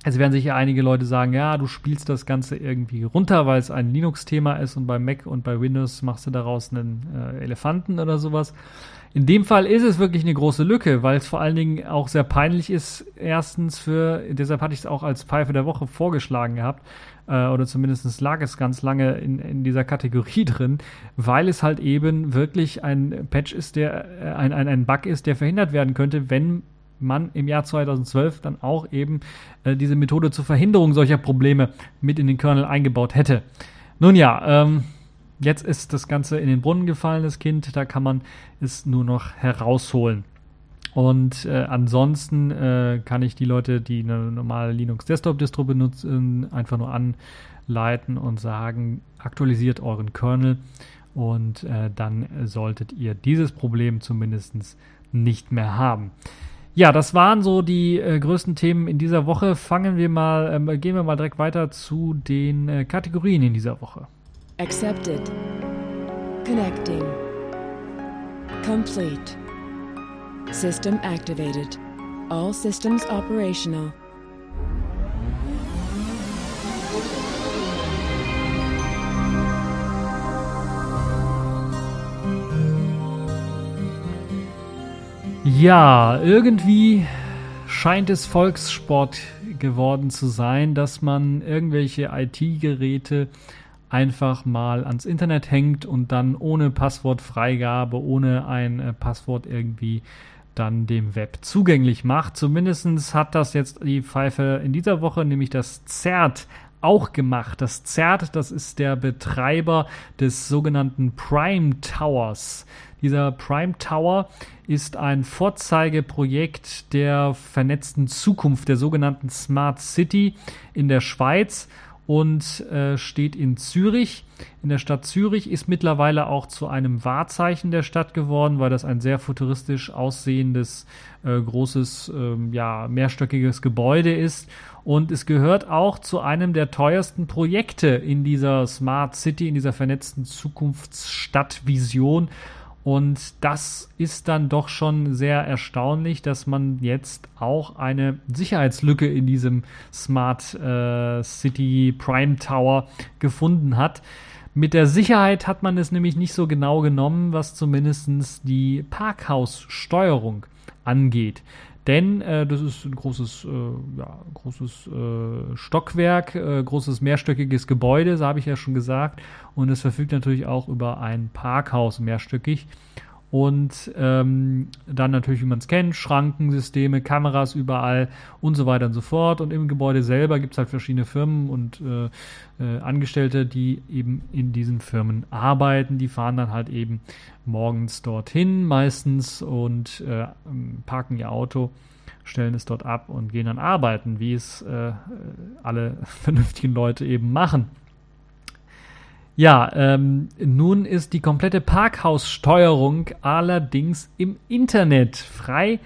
es werden sicher einige Leute sagen, ja, du spielst das Ganze irgendwie runter, weil es ein Linux-Thema ist und bei Mac und bei Windows machst du daraus einen äh, Elefanten oder sowas. In dem Fall ist es wirklich eine große Lücke, weil es vor allen Dingen auch sehr peinlich ist. Erstens für, deshalb hatte ich es auch als Pfeife der Woche vorgeschlagen gehabt, äh, oder zumindest lag es ganz lange in, in dieser Kategorie (laughs) drin, weil es halt eben wirklich ein Patch ist, der, äh, ein, ein, ein Bug ist, der verhindert werden könnte, wenn man im Jahr 2012 dann auch eben äh, diese Methode zur Verhinderung solcher Probleme mit in den Kernel eingebaut hätte. Nun ja, ähm, Jetzt ist das Ganze in den Brunnen gefallen, das Kind. Da kann man es nur noch herausholen. Und äh, ansonsten äh, kann ich die Leute, die eine normale Linux Desktop Distro benutzen, einfach nur anleiten und sagen, aktualisiert euren Kernel und äh, dann solltet ihr dieses Problem zumindest nicht mehr haben. Ja, das waren so die äh, größten Themen in dieser Woche. Fangen wir mal, ähm, gehen wir mal direkt weiter zu den äh, Kategorien in dieser Woche. Accepted. Connecting. Complete. System activated. All systems operational. Ja, irgendwie scheint es Volkssport geworden zu sein, dass man irgendwelche IT-Geräte einfach mal ans Internet hängt und dann ohne Passwortfreigabe, ohne ein äh, Passwort irgendwie dann dem Web zugänglich macht. Zumindest hat das jetzt die Pfeife in dieser Woche, nämlich das ZERT, auch gemacht. Das ZERT, das ist der Betreiber des sogenannten Prime Towers. Dieser Prime Tower ist ein Vorzeigeprojekt der vernetzten Zukunft, der sogenannten Smart City in der Schweiz und äh, steht in Zürich. In der Stadt Zürich ist mittlerweile auch zu einem Wahrzeichen der Stadt geworden, weil das ein sehr futuristisch aussehendes, äh, großes, äh, ja, mehrstöckiges Gebäude ist. Und es gehört auch zu einem der teuersten Projekte in dieser Smart City, in dieser vernetzten Zukunftsstadtvision. Und das ist dann doch schon sehr erstaunlich, dass man jetzt auch eine Sicherheitslücke in diesem Smart äh, City Prime Tower gefunden hat. Mit der Sicherheit hat man es nämlich nicht so genau genommen, was zumindest die Parkhaussteuerung angeht. Denn äh, das ist ein großes, äh, ja, großes äh, Stockwerk, äh, großes mehrstöckiges Gebäude, so habe ich ja schon gesagt. Und es verfügt natürlich auch über ein Parkhaus mehrstöckig. Und ähm, dann natürlich, wie man es kennt, Schrankensysteme, Kameras überall und so weiter und so fort. Und im Gebäude selber gibt es halt verschiedene Firmen und äh, äh, Angestellte, die eben in diesen Firmen arbeiten. Die fahren dann halt eben morgens dorthin meistens und äh, parken ihr Auto, stellen es dort ab und gehen dann arbeiten, wie es äh, alle (laughs) vernünftigen Leute eben machen. Ja, ähm, nun ist die komplette Parkhaussteuerung allerdings im Internet frei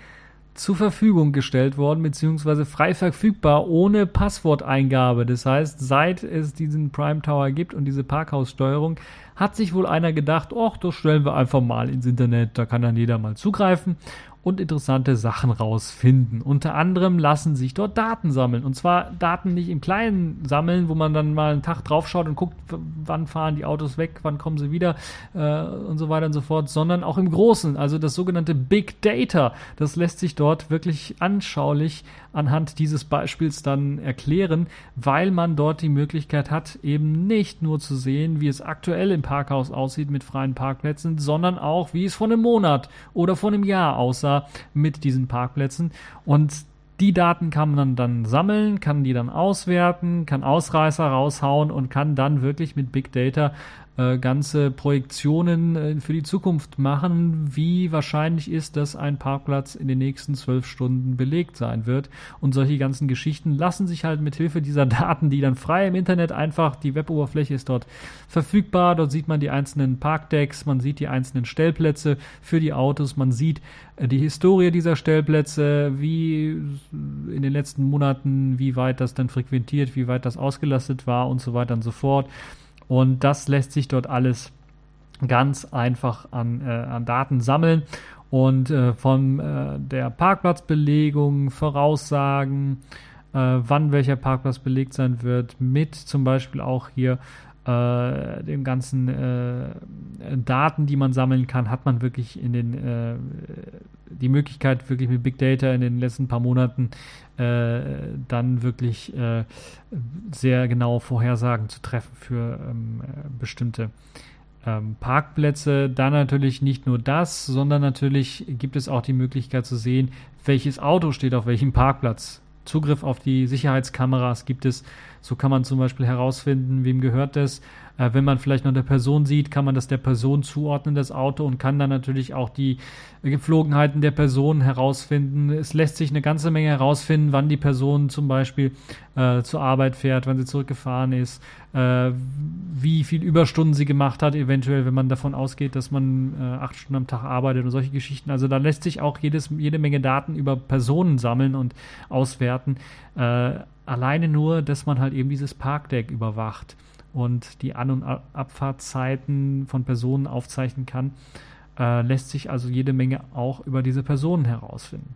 zur Verfügung gestellt worden, beziehungsweise frei verfügbar ohne Passworteingabe. Das heißt, seit es diesen Prime Tower gibt und diese Parkhaussteuerung, hat sich wohl einer gedacht, ach, das stellen wir einfach mal ins Internet, da kann dann jeder mal zugreifen und interessante Sachen rausfinden. Unter anderem lassen sich dort Daten sammeln. Und zwar Daten nicht im Kleinen sammeln, wo man dann mal einen Tag draufschaut und guckt, wann fahren die Autos weg, wann kommen sie wieder äh, und so weiter und so fort, sondern auch im Großen, also das sogenannte Big Data. Das lässt sich dort wirklich anschaulich anhand dieses Beispiels dann erklären, weil man dort die Möglichkeit hat, eben nicht nur zu sehen, wie es aktuell im Parkhaus aussieht mit freien Parkplätzen, sondern auch, wie es vor einem Monat oder vor einem Jahr aussah mit diesen Parkplätzen. Und die Daten kann man dann sammeln, kann die dann auswerten, kann Ausreißer raushauen und kann dann wirklich mit Big Data äh, ganze Projektionen äh, für die Zukunft machen, wie wahrscheinlich ist, dass ein Parkplatz in den nächsten zwölf Stunden belegt sein wird. Und solche ganzen Geschichten lassen sich halt mit Hilfe dieser (laughs) Daten, die dann frei im Internet einfach, die Weboberfläche ist dort verfügbar, dort sieht man die einzelnen Parkdecks, man sieht die einzelnen Stellplätze für die Autos, man sieht äh, die Historie dieser Stellplätze, wie in den letzten Monaten, wie weit das dann frequentiert, wie weit das ausgelastet war und so weiter und so fort. Und das lässt sich dort alles ganz einfach an, äh, an Daten sammeln. Und äh, von äh, der Parkplatzbelegung, Voraussagen, äh, wann welcher Parkplatz belegt sein wird, mit zum Beispiel auch hier äh, den ganzen äh, Daten, die man sammeln kann, hat man wirklich in den äh, die Möglichkeit, wirklich mit Big Data in den letzten paar Monaten dann wirklich äh, sehr genaue Vorhersagen zu treffen für ähm, bestimmte ähm, Parkplätze. Dann natürlich nicht nur das, sondern natürlich gibt es auch die Möglichkeit zu sehen, welches Auto steht auf welchem Parkplatz. Zugriff auf die Sicherheitskameras gibt es. So kann man zum Beispiel herausfinden, wem gehört es. Äh, wenn man vielleicht noch eine Person sieht, kann man das der Person zuordnen, das Auto, und kann dann natürlich auch die Gepflogenheiten der Person herausfinden. Es lässt sich eine ganze Menge herausfinden, wann die Person zum Beispiel äh, zur Arbeit fährt, wann sie zurückgefahren ist, äh, wie viel Überstunden sie gemacht hat, eventuell, wenn man davon ausgeht, dass man äh, acht Stunden am Tag arbeitet und solche Geschichten. Also da lässt sich auch jedes, jede Menge Daten über Personen sammeln und auswerten. Alleine nur, dass man halt eben dieses Parkdeck überwacht und die An- und Abfahrtzeiten von Personen aufzeichnen kann, äh, lässt sich also jede Menge auch über diese Personen herausfinden.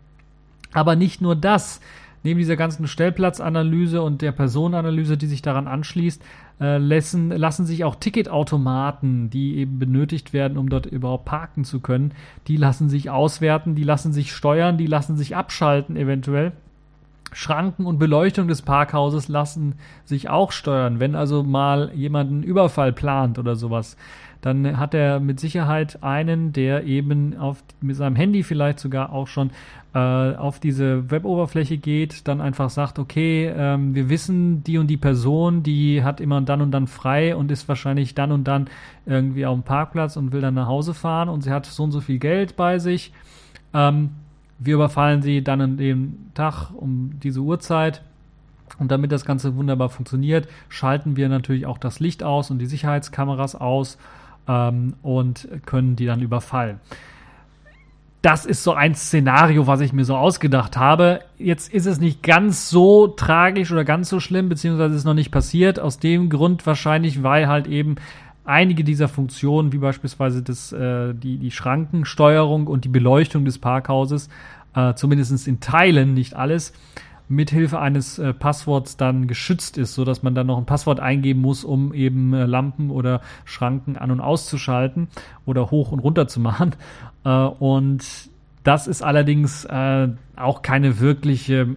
Aber nicht nur das. Neben dieser ganzen Stellplatzanalyse und der Personenanalyse, die sich daran anschließt, äh, lassen, lassen sich auch Ticketautomaten, die eben benötigt werden, um dort überhaupt parken zu können, die lassen sich auswerten, die lassen sich steuern, die lassen sich abschalten eventuell. Schranken und Beleuchtung des Parkhauses lassen sich auch steuern. Wenn also mal jemand einen Überfall plant oder sowas, dann hat er mit Sicherheit einen, der eben auf, mit seinem Handy vielleicht sogar auch schon äh, auf diese Weboberfläche geht, dann einfach sagt, okay, ähm, wir wissen, die und die Person, die hat immer dann und dann frei und ist wahrscheinlich dann und dann irgendwie auf dem Parkplatz und will dann nach Hause fahren und sie hat so und so viel Geld bei sich. Ähm, wir überfallen sie dann an dem Tag um diese Uhrzeit. Und damit das Ganze wunderbar funktioniert, schalten wir natürlich auch das Licht aus und die Sicherheitskameras aus ähm, und können die dann überfallen. Das ist so ein Szenario, was ich mir so ausgedacht habe. Jetzt ist es nicht ganz so tragisch oder ganz so schlimm, beziehungsweise ist noch nicht passiert. Aus dem Grund wahrscheinlich, weil halt eben einige dieser Funktionen, wie beispielsweise das, äh, die, die Schrankensteuerung und die Beleuchtung des Parkhauses, äh, zumindest in Teilen, nicht alles, mithilfe eines äh, Passworts dann geschützt ist, so dass man dann noch ein Passwort eingeben muss, um eben äh, Lampen oder Schranken an und auszuschalten oder hoch und runter zu machen. Äh, und das ist allerdings äh, auch keine wirkliche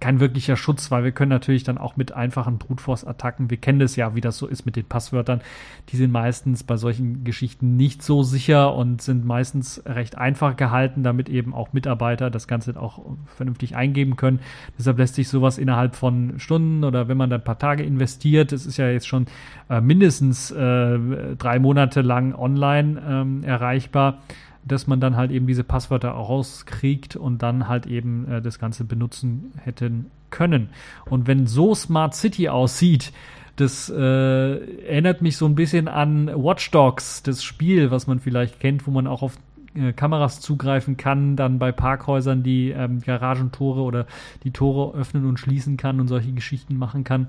kein wirklicher Schutz, weil wir können natürlich dann auch mit einfachen Brute Force Attacken, wir kennen das ja, wie das so ist mit den Passwörtern, die sind meistens bei solchen Geschichten nicht so sicher und sind meistens recht einfach gehalten, damit eben auch Mitarbeiter das Ganze auch vernünftig eingeben können. Deshalb lässt sich sowas innerhalb von Stunden oder wenn man dann ein paar Tage investiert, das ist ja jetzt schon äh, mindestens äh, drei Monate lang online ähm, erreichbar, dass man dann halt eben diese Passwörter auch rauskriegt und dann halt eben äh, das Ganze benutzen hätten können. Und wenn so Smart City aussieht, das äh, erinnert mich so ein bisschen an Watch Dogs, das Spiel, was man vielleicht kennt, wo man auch auf äh, Kameras zugreifen kann, dann bei Parkhäusern die ähm, Garagentore oder die Tore öffnen und schließen kann und solche Geschichten machen kann.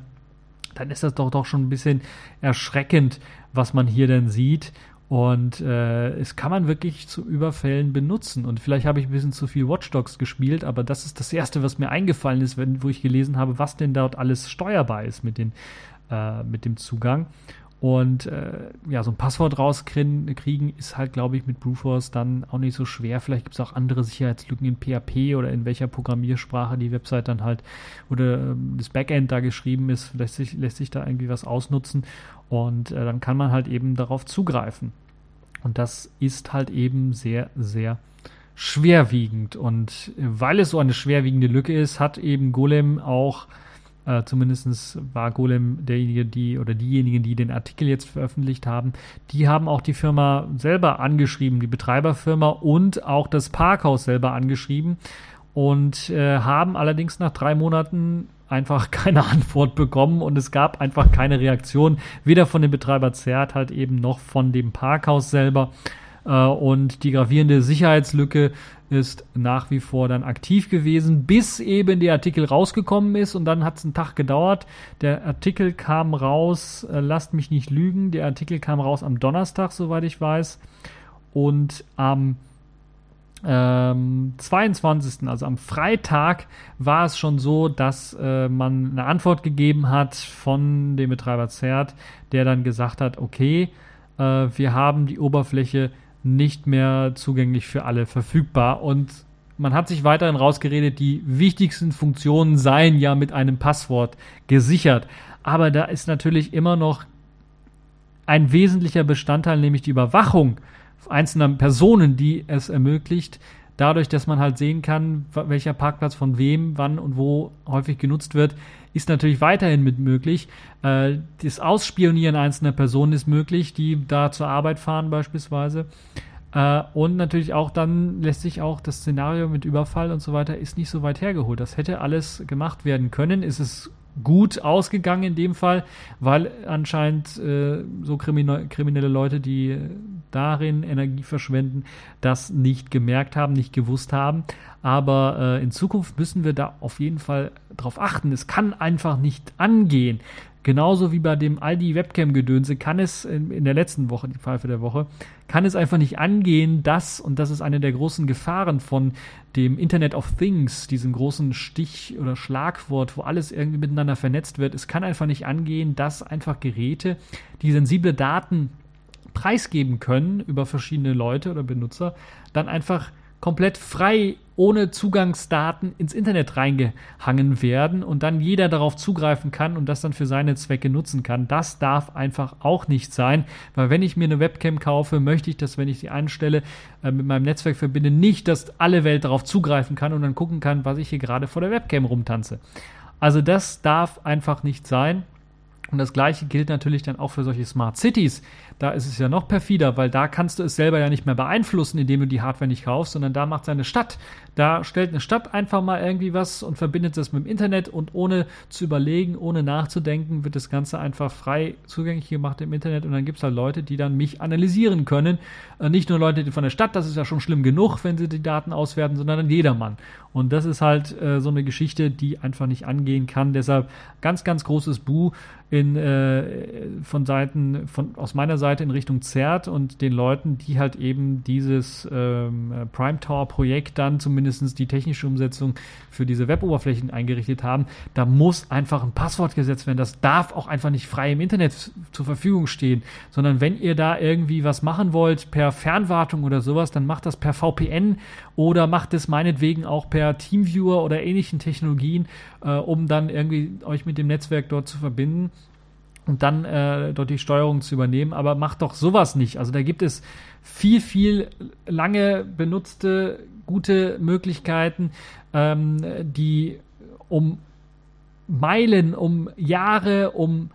Dann ist das doch doch schon ein bisschen erschreckend, was man hier denn sieht. Und äh, es kann man wirklich zu Überfällen benutzen. Und vielleicht habe ich ein bisschen zu viel Watch Dogs gespielt, aber das ist das Erste, was mir eingefallen ist, wenn, wo ich gelesen habe, was denn dort alles steuerbar ist mit, den, äh, mit dem Zugang. Und äh, ja, so ein Passwort rauskriegen ist halt, glaube ich, mit Blueforce dann auch nicht so schwer. Vielleicht gibt es auch andere Sicherheitslücken in PHP oder in welcher Programmiersprache die Website dann halt oder ähm, das Backend da geschrieben ist. Lässt sich, lässt sich da irgendwie was ausnutzen und äh, dann kann man halt eben darauf zugreifen. Und das ist halt eben sehr, sehr schwerwiegend. Und weil es so eine schwerwiegende Lücke ist, hat eben Golem auch Äh, Zumindest war Golem derjenige, die oder diejenigen, die den Artikel jetzt veröffentlicht haben. Die haben auch die Firma selber angeschrieben, die Betreiberfirma und auch das Parkhaus selber angeschrieben und äh, haben allerdings nach drei Monaten einfach (laughs) keine Antwort bekommen und es gab einfach keine Reaktion, weder von dem Betreiber Zert halt eben noch von dem Parkhaus selber. Äh, und die gravierende Sicherheitslücke ist nach wie vor dann aktiv gewesen, bis eben der Artikel rausgekommen ist und dann hat es einen Tag gedauert. Der Artikel kam raus, äh, lasst mich nicht lügen, der Artikel kam raus am Donnerstag, soweit ich weiß. Und am ähm, 22., also am Freitag, war es schon so, dass äh, man eine Antwort gegeben hat von dem Betreiber Zert, der dann gesagt hat, okay, äh, wir haben die Oberfläche nicht mehr zugänglich für alle verfügbar und man hat sich weiterhin rausgeredet, die wichtigsten Funktionen seien ja mit einem Passwort gesichert. Aber da ist natürlich immer noch ein wesentlicher Bestandteil, nämlich die Überwachung einzelner Personen, die es ermöglicht, dadurch, dass man halt sehen kann, welcher Parkplatz von wem, wann und wo häufig genutzt wird, ist natürlich weiterhin mit möglich. Äh, das Ausspionieren einzelner Personen ist möglich, die da zur Arbeit fahren beispielsweise. Äh, und natürlich auch dann lässt sich auch das Szenario mit Überfall und so weiter ist nicht so weit hergeholt. Das hätte alles gemacht werden können. Ist es gut ausgegangen in dem Fall, weil anscheinend äh, so kriminelle Leute, die darin Energie verschwenden, das nicht gemerkt haben, nicht gewusst haben. Aber äh, in Zukunft müssen wir da auf jeden Fall drauf achten. Es kann einfach nicht angehen, Genauso wie bei dem Aldi Webcam-Gedönse kann es in, in, der letzten Woche, die Pfeife der Woche, kann es einfach nicht angehen, dass, und das ist eine der großen Gefahren von dem Internet of Things, diesem großen Stich- oder Schlagwort, wo alles irgendwie miteinander vernetzt wird, es kann einfach nicht angehen, dass einfach Geräte, die sensible Daten preisgeben können über verschiedene Leute oder Benutzer, dann einfach komplett frei ohne Zugangsdaten ins Internet reingehangen werden und dann jeder darauf zugreifen kann und das dann für seine Zwecke nutzen kann. Das darf einfach auch nicht sein, weil wenn ich mir eine Webcam kaufe, möchte ich, dass wenn ich sie einstelle, äh, mit meinem Netzwerk verbinde, nicht, dass alle Welt darauf zugreifen kann und dann gucken kann, was ich hier gerade vor der Webcam rumtanze. Also das darf einfach nicht sein. Und das gleiche gilt natürlich dann auch für solche Smart Cities, da ist es ja noch perfider, weil da kannst du es selber ja nicht mehr beeinflussen, indem du die Hardware nicht kaufst, sondern da macht seine Stadt. Da stellt eine Stadt einfach mal irgendwie was und verbindet das mit dem Internet und ohne zu überlegen, ohne nachzudenken, wird das Ganze einfach frei zugänglich gemacht im Internet und dann gibt es halt Leute, die dann mich analysieren können. Äh, nicht nur Leute von der Stadt, das ist ja schon schlimm genug, wenn sie die Daten auswerten, sondern dann jedermann. Und das ist halt äh, so eine Geschichte, die einfach nicht angehen kann. Deshalb ganz, ganz großes Bu in, äh, von Seiten, von, aus meiner Seite Seite in Richtung ZERT und den Leuten, die halt eben dieses ähm, Prime Tower Projekt dann zumindest die technische Umsetzung für diese Weboberflächen eingerichtet haben, da muss einfach ein Passwort gesetzt werden. Das darf auch einfach nicht frei im Internet zur Verfügung stehen, sondern wenn ihr da irgendwie was machen wollt per Fernwartung oder sowas, dann macht das per VPN oder macht es meinetwegen auch per Teamviewer oder ähnlichen Technologien, äh, um dann irgendwie euch mit dem Netzwerk dort zu verbinden und dann äh, dort die Steuerung zu übernehmen. Aber macht doch sowas nicht. Also da gibt es viel, viel lange benutzte gute Möglichkeiten, ähm, die um Meilen, um Jahre, um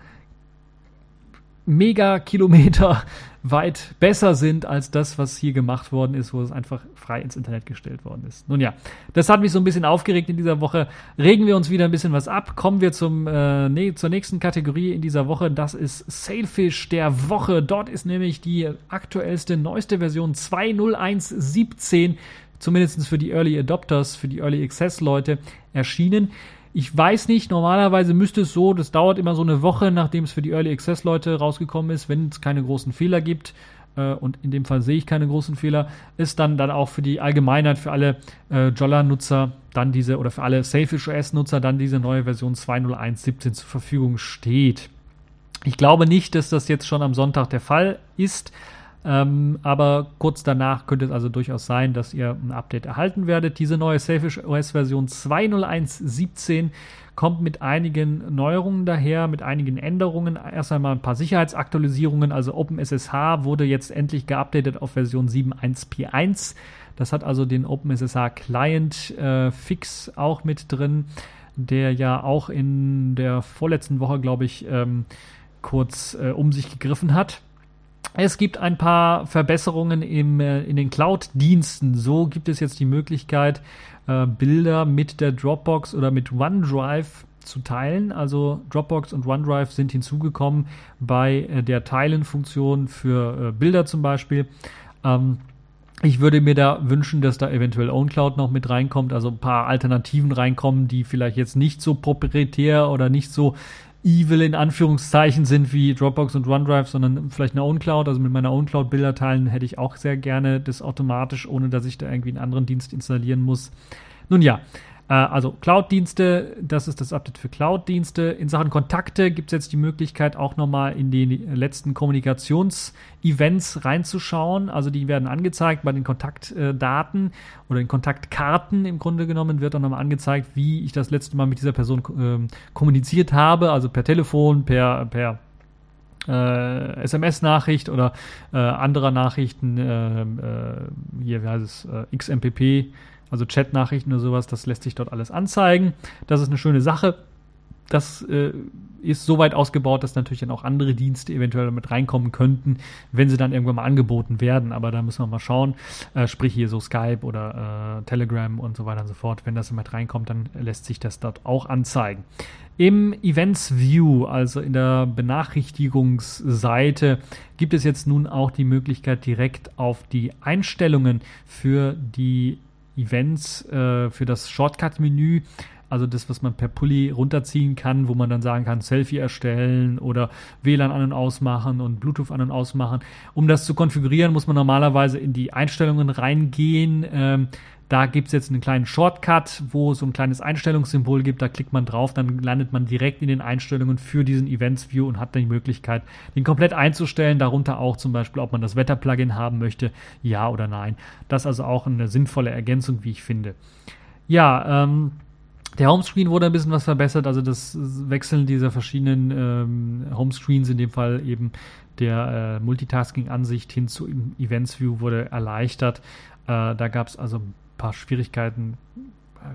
Megakilometer weit besser sind als das, was hier gemacht worden ist, wo es einfach frei ins Internet gestellt worden ist. Nun ja, das hat mich so ein bisschen aufgeregt in dieser Woche. Regen wir uns wieder ein bisschen was ab. Kommen wir zum, äh, nee, zur nächsten Kategorie in dieser Woche. Das ist Sailfish der Woche. Dort ist nämlich die aktuellste, neueste Version 20117, zumindest für die Early Adopters, für die Early Access Leute, erschienen. Ich weiß nicht, normalerweise müsste es so, das dauert immer so eine Woche, nachdem es für die Early Access Leute rausgekommen ist, wenn es keine großen Fehler gibt. Äh, und in dem Fall sehe ich keine großen Fehler, ist dann dann auch für die Allgemeinheit, für alle äh, Jolla-Nutzer dann diese oder für alle Safish OS-Nutzer dann diese neue Version 2.01.17 zur Verfügung steht. Ich glaube nicht, dass das jetzt schon am Sonntag der Fall ist. Ähm, aber kurz danach könnte es also durchaus sein, dass ihr ein Update erhalten werdet. Diese neue Selfish OS Version 2.01.17 kommt mit einigen Neuerungen daher, mit einigen Änderungen. Erst einmal ein paar Sicherheitsaktualisierungen. Also OpenSSH wurde jetzt endlich geupdatet auf Version 7.1.P1. Das hat also den OpenSSH Client äh, Fix auch mit drin. der ja auch in der vorletzten Woche, glaube ich, ähm, kurz äh, um sich gegriffen hat. Es gibt ein paar Verbesserungen im, äh, in den Cloud-Diensten. So gibt es jetzt die Möglichkeit, äh, Bilder mit der Dropbox oder mit OneDrive zu teilen. Also Dropbox und OneDrive sind hinzugekommen bei äh, der Teilen-Funktion für äh, Bilder zum Beispiel. Ähm, ich würde mir da wünschen, dass da eventuell OwnCloud noch mit reinkommt, also ein paar Alternativen reinkommen, die vielleicht jetzt nicht so proprietär oder nicht so evil in Anführungszeichen sind wie Dropbox und OneDrive, sondern vielleicht eine OwnCloud. Also mit meiner OwnCloud Bilder teilen hätte ich auch sehr gerne das automatisch, ohne dass ich da irgendwie einen anderen Dienst installieren muss. Nun ja, also Cloud-Dienste, das ist das Update für Cloud-Dienste. In Sachen Kontakte gibt es jetzt die Möglichkeit, auch nochmal in die letzten Kommunikations-Events reinzuschauen. Also die werden angezeigt bei den Kontaktdaten oder den Kontaktkarten im Grunde genommen wird auch nochmal angezeigt, wie ich das letzte Mal mit dieser Person äh, kommuniziert habe, also per Telefon, per, per äh, SMS-Nachricht oder äh, anderer Nachrichten, äh, äh hier, wie heißt es, äh, XMPP, also Chat-Nachrichten oder sowas, das lässt sich dort alles anzeigen. Das ist eine schöne Sache. Das äh, ist so weit ausgebaut, dass natürlich dann auch andere Dienste eventuell damit reinkommen könnten, wenn sie dann irgendwann mal angeboten werden. Aber da müssen wir mal schauen. Äh, sprich hier so Skype oder äh, Telegram und so weiter und so fort. Wenn das damit reinkommt, dann lässt sich das dort auch anzeigen. Im Events View, also in der Benachrichtigungsseite, gibt es jetzt nun auch die Möglichkeit, direkt auf die Einstellungen für die Events äh, für das Shortcut-Menü, also das, was man per Pulli runterziehen kann, wo man dann sagen kann, Selfie erstellen oder WLAN an und ausmachen und Bluetooth an und ausmachen. Um das zu konfigurieren, muss man normalerweise in die Einstellungen reingehen. Ähm, da gibt es jetzt einen kleinen Shortcut, wo es so ein kleines Einstellungssymbol gibt. Da klickt man drauf, dann landet man direkt in den Einstellungen für diesen Events View und hat dann die Möglichkeit, den komplett einzustellen. Darunter auch zum Beispiel, ob man das Wetter-Plugin haben möchte, ja oder nein. Das ist also auch eine sinnvolle Ergänzung, wie ich finde. Ja, ähm, der Homescreen wurde ein bisschen was verbessert, also das Wechseln dieser verschiedenen ähm, Homescreens, in dem Fall eben der äh, Multitasking-Ansicht hin zu Events View wurde erleichtert. Äh, da gab es also paar Schwierigkeiten.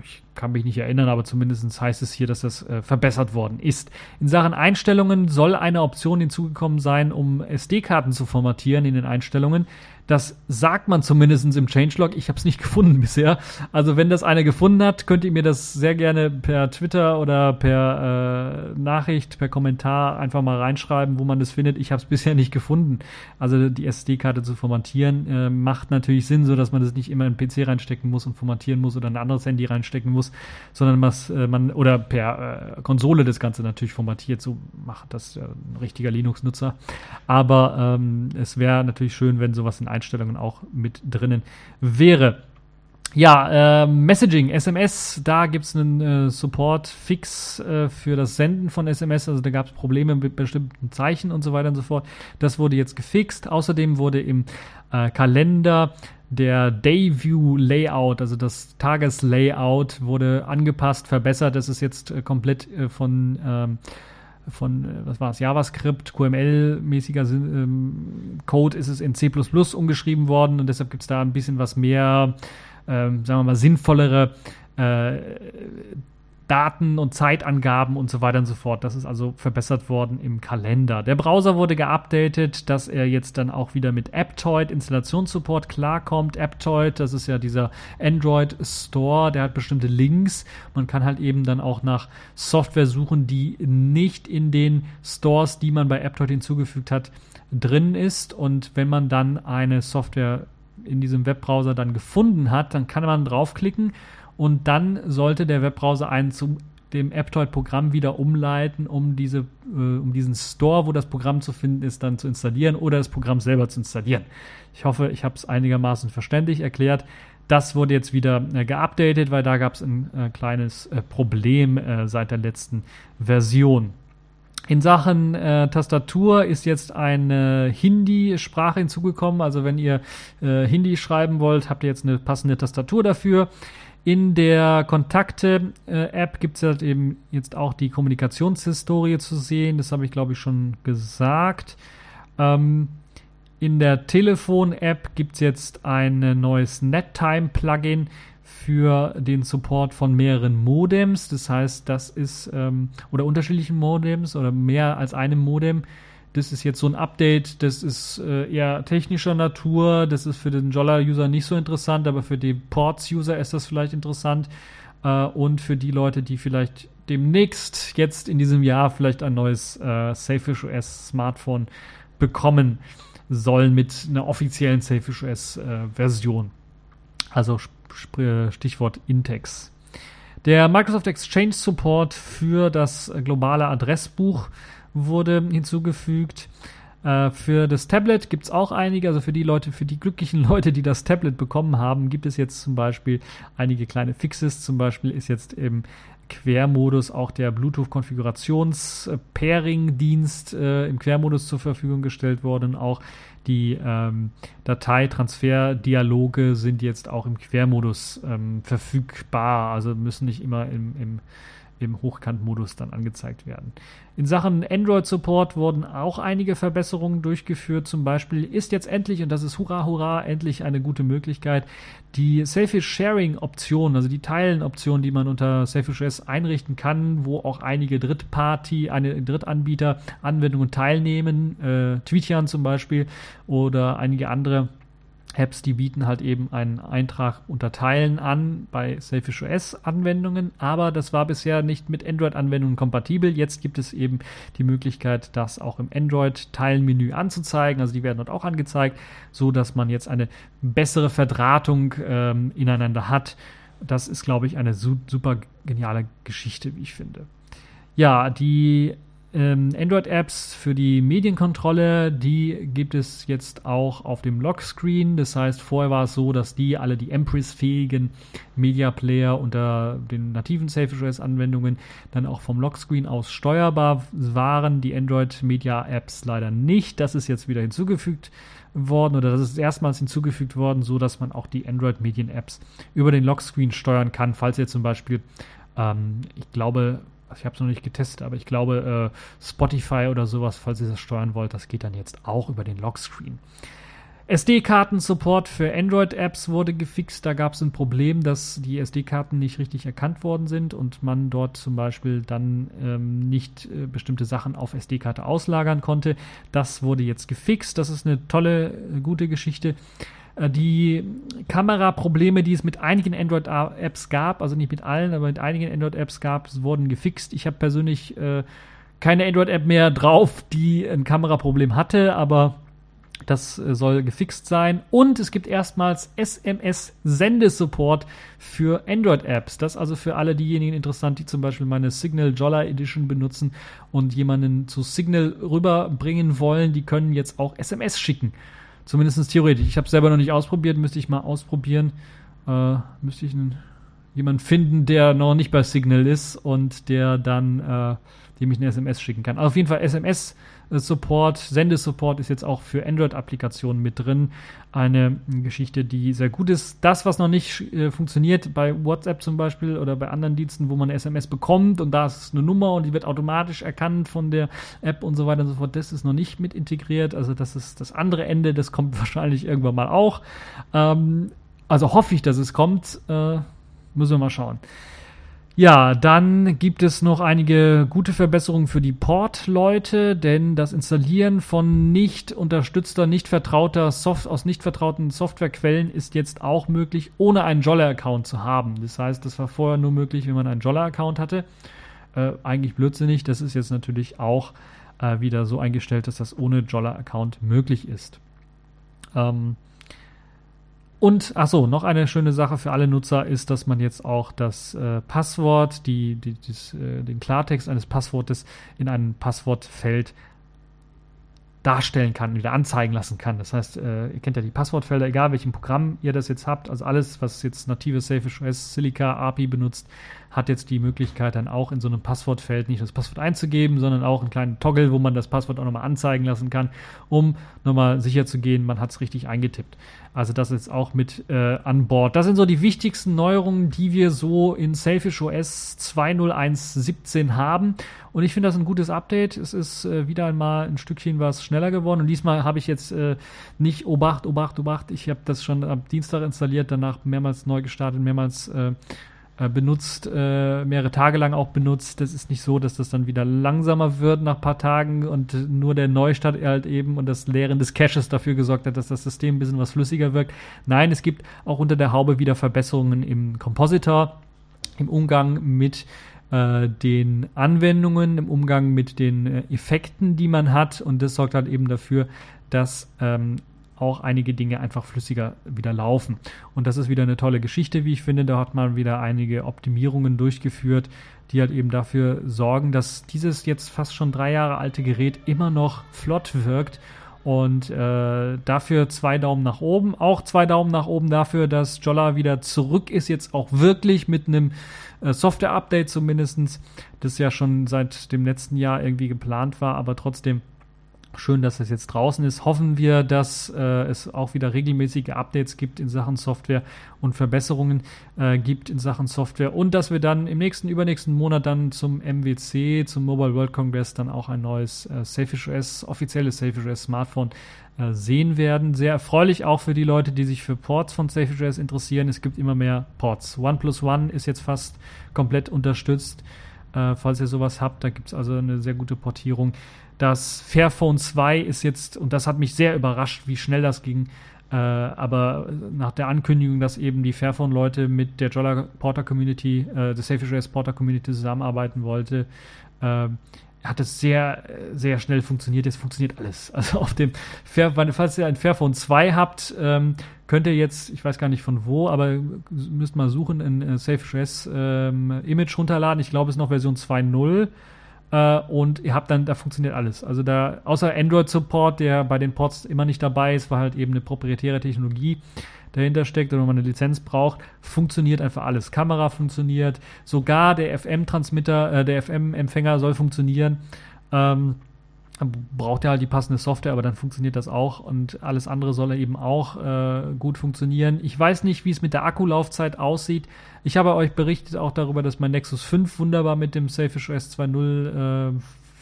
Ich kann mich nicht erinnern, aber zumindest heißt es hier, dass das äh, verbessert worden ist. In Sachen Einstellungen soll eine Option hinzugekommen sein, um SD-Karten zu formatieren in den Einstellungen. Das sagt man zumindest im Changelog. Ich habe es nicht (laughs) gefunden bisher. Also wenn das einer gefunden hat, könnt ihr mir das sehr gerne per Twitter oder per äh, Nachricht, per Kommentar einfach mal reinschreiben, wo man das findet. Ich habe es bisher nicht gefunden. Also die SD-Karte zu formatieren äh, macht natürlich Sinn, so dass man das nicht immer in den PC reinstecken muss und formatieren muss oder ein anderes Handy reinstecken muss, sondern was äh, man oder per äh, Konsole das Ganze natürlich formatiert. So macht das ein richtiger Linux-Nutzer. Aber ähm, es wäre natürlich schön, wenn sowas in Einstellungen auch mit drinnen wäre. Ja, äh, Messaging, SMS, da gibt es einen äh, Support-Fix äh, für das Senden von SMS. Also da gab es Probleme mit bestimmten Zeichen und so weiter und so fort. Das wurde jetzt gefixt. Außerdem wurde im äh, Kalender der Dayview Layout, also das Tageslayout, wurde angepasst, verbessert. Das ist jetzt äh, komplett äh, von ähm, von, äh, was war es, JavaScript, QML-mäßiger ähm, Code ist es in C umgeschrieben worden und deshalb gibt es da ein bisschen was mehr, ähm, sagen wir mal, sinnvollere äh, Daten und Zeitangaben und so weiter und so fort. Das ist also verbessert worden im Kalender. Der Browser wurde geupdatet, dass er jetzt dann auch wieder mit Aptoid Installationssupport klarkommt. Aptoid, das ist ja dieser Android Store, der hat bestimmte Links. Man kann halt eben dann auch nach Software suchen, die nicht in den Stores, die man bei Aptoid hinzugefügt hat, drin ist. Und wenn man dann eine Software in diesem Webbrowser dann gefunden hat, dann kann man draufklicken und dann sollte der Webbrowser einen zu dem Aptoid-Programm wieder umleiten, um, diese, äh, um diesen Store, wo das Programm zu finden ist, dann zu installieren oder das Programm selber zu installieren. Ich hoffe, ich habe es einigermaßen verständlich erklärt. Das wurde jetzt wieder äh, geupdatet, weil da gab es ein äh, kleines äh, Problem äh, seit der letzten Version. In Sachen äh, Tastatur ist jetzt eine Hindi-Sprache hinzugekommen. Also wenn ihr äh, Hindi schreiben wollt, habt ihr jetzt eine passende Tastatur dafür. In der Kontakte-App gibt es halt eben jetzt auch die Kommunikationshistorie zu sehen. Das habe ich, glaube ich, schon gesagt. Ähm, in der Telefon-App gibt es jetzt ein neues NetTime-Plugin für den Support von mehreren Modems. Das heißt, das ist ähm, oder unterschiedlichen Modems oder mehr als einem Modem. Das ist jetzt so ein Update, das ist äh, eher technischer Natur, das ist für den Jolla-User nicht so interessant, aber für die Ports-User ist das vielleicht interessant. Äh, und für die Leute, die vielleicht demnächst jetzt in diesem Jahr vielleicht ein neues äh, Safish OS Smartphone bekommen sollen mit einer offiziellen Safish OS äh, Version. Also Stichwort Intex. Der Microsoft Exchange Support für das globale Adressbuch wurde hinzugefügt. Äh, für das Tablet gibt es auch einige, also für die Leute, für die glücklichen (laughs) Leute, die das Tablet bekommen haben, gibt es jetzt zum Beispiel einige kleine Fixes. Zum Beispiel ist jetzt im Quermodus auch der Bluetooth-Konfigurations-Pairing-Dienst äh, im Quermodus zur Verfügung gestellt worden. Auch die ähm, Dateitransfer-Dialoge sind jetzt auch im Quermodus ähm, verfügbar, also müssen nicht immer im, im im Hochkantmodus dann angezeigt werden. In Sachen Android-Support wurden auch einige Verbesserungen durchgeführt. Zum Beispiel ist jetzt endlich, und das ist hurra, hurra, endlich eine gute Möglichkeit, die Selfish Sharing-Option, also die Teilen-Option, die man unter Selfish OS einrichten kann, wo auch einige Drittparty, eine Drittanbieter Anwendungen teilnehmen, äh, Tweetian zum Beispiel oder einige andere Apps, die bieten halt eben einen Eintrag unter Teilen an bei Selfish OS Anwendungen, aber das war bisher nicht mit Android Anwendungen kompatibel. Jetzt gibt es eben die Möglichkeit, das auch im Android Teilenmenü anzuzeigen. Also die werden dort auch angezeigt, so dass man jetzt eine bessere Verdrahtung ähm, ineinander hat. Das ist, glaube ich, eine super geniale Geschichte, wie ich finde. Ja, die ähm, Android-Apps für die Medienkontrolle, die gibt es jetzt auch auf dem Lockscreen. Das heißt, vorher war es so, dass die alle die Empress-fähigen Media Player unter den nativen SafeOS-Anwendungen dann auch vom Lockscreen aus steuerbar waren. Die Android-Media-Apps leider nicht. Das ist jetzt wieder hinzugefügt worden oder das ist erstmals hinzugefügt worden, so dass man auch die Android-Medien-Apps über den Lockscreen steuern kann, falls ihr zum Beispiel, ähm, ich glaube, also ich habe es noch nicht getestet, aber ich glaube, äh, Spotify oder sowas, falls ihr das steuern wollt, das geht dann jetzt auch über den Lockscreen. SD-Karten-Support für Android-Apps wurde gefixt. Da gab es ein Problem, dass die SD-Karten nicht richtig erkannt worden sind und man dort zum Beispiel dann ähm, nicht äh, bestimmte Sachen auf SD-Karte auslagern konnte. Das wurde jetzt gefixt. Das ist eine tolle, äh, gute Geschichte. Äh, die Kameraprobleme, die es mit einigen Android-Apps gab, also nicht mit allen, aber mit einigen Android-Apps gab, wurden gefixt. Ich habe persönlich äh, keine Android-App mehr drauf, die ein Kameraproblem hatte, aber das äh, soll gefixt sein. Und es gibt erstmals SMS-Sendesupport für Android-Apps. Das also für alle diejenigen interessant, die zum Beispiel meine Signal Jolla Edition benutzen und jemanden zu Signal rüberbringen wollen. Die können jetzt auch SMS schicken. Zumindest theoretisch. Ich habe es selber noch nicht ausprobiert, müsste ich mal ausprobieren. Äh, müsste ich einen, jemanden finden, der noch nicht bei Signal ist und der dann, äh, dem ich eine SMS schicken kann. Also auf jeden Fall SMS Support, Sendesupport ist jetzt auch für Android-Applikationen mit drin. Eine Geschichte, die sehr gut ist. Das, was noch nicht äh, funktioniert, bei WhatsApp zum Beispiel oder bei anderen Diensten, wo man eine SMS bekommt und da ist eine Nummer und die wird automatisch erkannt von der App und so weiter und so fort, das ist noch nicht mit integriert. Also das ist das andere Ende, das kommt (laughs) wahrscheinlich irgendwann mal auch. Ähm, also hoffe ich, dass es kommt. Äh, müssen wir mal schauen. Ja, dann gibt es noch einige gute Verbesserungen für die Port-Leute, denn das Installieren von nicht unterstützter, nicht vertrauter Soft aus nicht vertrauten Softwarequellen ist jetzt auch möglich, ohne einen Jolla-Account zu haben. Das heißt, das war vorher nur möglich, wenn man einen Jolla-Account hatte. Äh, eigentlich blödsinnig. Das ist jetzt natürlich auch äh, wieder so eingestellt, dass das ohne Jolla-Account möglich ist. Ähm, und achso, noch eine schöne Sache für alle Nutzer ist, dass man jetzt auch das äh, Passwort, die, die, dies, äh, den Klartext eines Passwortes in ein Passwortfeld darstellen kann, wieder anzeigen lassen kann. Das heißt, äh, ihr kennt ja die Passwortfelder, egal welchem Programm ihr das jetzt habt, also alles, was jetzt native Safe OS Silica API benutzt, hat jetzt die Möglichkeit dann auch in so einem Passwortfeld nicht das Passwort einzugeben, sondern auch einen kleinen Toggle, wo man das Passwort auch nochmal anzeigen lassen kann, um nochmal sicher zu gehen, man hat es richtig eingetippt. Also das ist auch mit äh, an Bord. Das sind so die wichtigsten Neuerungen, die wir so in Selfish OS 2.01.17 haben. Und ich finde das ein gutes Update. Es ist äh, wieder einmal ein Stückchen was schneller schneller geworden. Und diesmal habe ich jetzt äh, nicht Obacht, Obacht, Obacht. Ich habe das schon am Dienstag installiert, danach mehrmals neu gestartet, mehrmals äh, äh, benutzt, äh, mehrere Tage lang auch benutzt. Das ist nicht so, dass das dann wieder langsamer wird nach ein paar Tagen und nur der Neustart halt eben und das Leeren des Caches dafür gesorgt hat, dass das System ein bisschen was flüssiger wirkt. Nein, es gibt auch unter der Haube wieder Verbesserungen im Compositor, im Umgang mit äh, den Anwendungen, im Umgang mit den äh, Effekten, die man hat und das sorgt halt eben dafür, dass ähm, auch einige Dinge einfach flüssiger wieder laufen. Und das ist wieder eine tolle Geschichte, wie ich finde. Da hat man wieder einige Optimierungen durchgeführt, die halt eben dafür sorgen, dass dieses jetzt fast schon drei Jahre alte Gerät immer noch flott wirkt. Und äh, dafür zwei Daumen nach oben. Auch zwei Daumen nach oben dafür, dass Jolla wieder zurück ist, jetzt auch wirklich mit einem Software-Update zumindestens, das ja schon seit dem letzten Jahr irgendwie geplant war, aber trotzdem Schön, dass es jetzt draußen ist. Hoffen wir, dass äh, es auch wieder regelmäßige Updates gibt in Sachen Software und Verbesserungen äh, gibt in Sachen Software und dass wir dann im nächsten, übernächsten Monat dann zum MWC, zum Mobile World Congress dann auch ein neues äh, Selfish OS, offizielles Selfish OS Smartphone äh, sehen werden. Sehr erfreulich auch für die Leute, die sich für Ports von Selfish interessieren. Es gibt immer mehr Ports. OnePlus One ist jetzt fast komplett unterstützt. Äh, falls ihr sowas habt, da gibt es also eine sehr gute Portierung. Das Fairphone 2 ist jetzt, und das hat mich sehr überrascht, wie schnell das ging, äh, aber nach der Ankündigung, dass eben die Fairphone-Leute mit der Jolla Porter Community, äh, der Safe Porter Community zusammenarbeiten wollte, äh, hat es sehr, sehr schnell funktioniert. Jetzt funktioniert alles. (laughs) Also auf dem Fairphone, falls ihr ein Fairphone 2 habt, ähm, könnt ihr jetzt, ich weiß gar nicht von wo, aber müsst mal suchen, ein äh, Safe ähm, Image runterladen. Ich glaube, es ist noch Version 2.0 äh, und ihr habt dann, da funktioniert alles. Also da, außer Android-Support, der bei den Ports immer nicht dabei ist, weil halt eben eine proprietäre Technologie dahinter steckt oder man eine Lizenz braucht, funktioniert einfach alles. Kamera funktioniert, sogar der FM-Transmitter, äh, der FM-Empfänger soll funktionieren. Ähm, braucht er halt die passende Software, aber dann funktioniert das auch und alles andere soll eben auch äh, gut funktionieren. Ich weiß nicht, wie es mit der Akkulaufzeit aussieht. Ich habe euch berichtet auch darüber, dass mein Nexus 5 wunderbar mit dem Selfish OS 2.0 äh,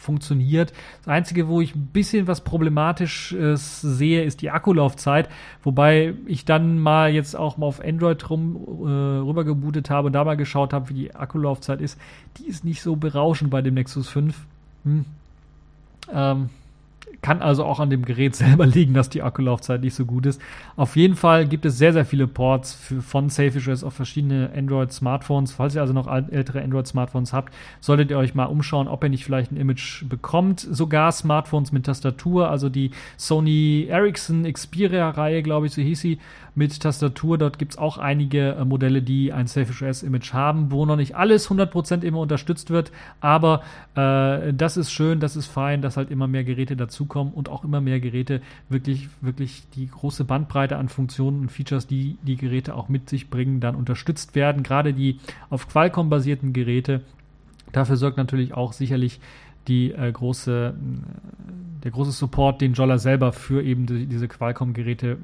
funktioniert. Das Einzige, wo ich ein bisschen was problematisch äh, sehe, ist die Akkulaufzeit, wobei ich dann mal jetzt auch mal auf Android rum äh, rübergebootet habe und da mal geschaut habe, wie die Akkulaufzeit ist. Die ist nicht so berauschend bei dem Nexus 5. Hm ähm, kann also auch an dem Gerät (laughs) selber liegen, dass die Akkulaufzeit nicht so gut ist. Auf jeden Fall gibt es sehr, sehr viele Ports für, von Selfish OS auf verschiedene Android-Smartphones. Falls ihr also noch ältere Android-Smartphones habt, solltet ihr euch mal umschauen, ob ihr nicht vielleicht ein Image bekommt. Sogar Smartphones mit Tastatur, also die Sony Ericsson Xperia-Reihe, glaube ich, so hieß sie, mit Tastatur. Dort gibt es auch einige äh, Modelle, die ein Selfish OS-Image haben, wo noch nicht alles 100% immer unterstützt wird. Aber äh, das ist schön, das ist fein, dass halt immer mehr Geräte dazukommen und auch immer mehr Geräte wirklich, wirklich die große Bandbreite an Funktionen und Features, die die Geräte auch mit sich bringen, dann unterstützt werden. Gerade die auf Qualcomm basierten Geräte. Dafür sorgt natürlich auch sicherlich die äh, große, der große Support, den Jolla selber für eben die, diese Qualcomm-Geräte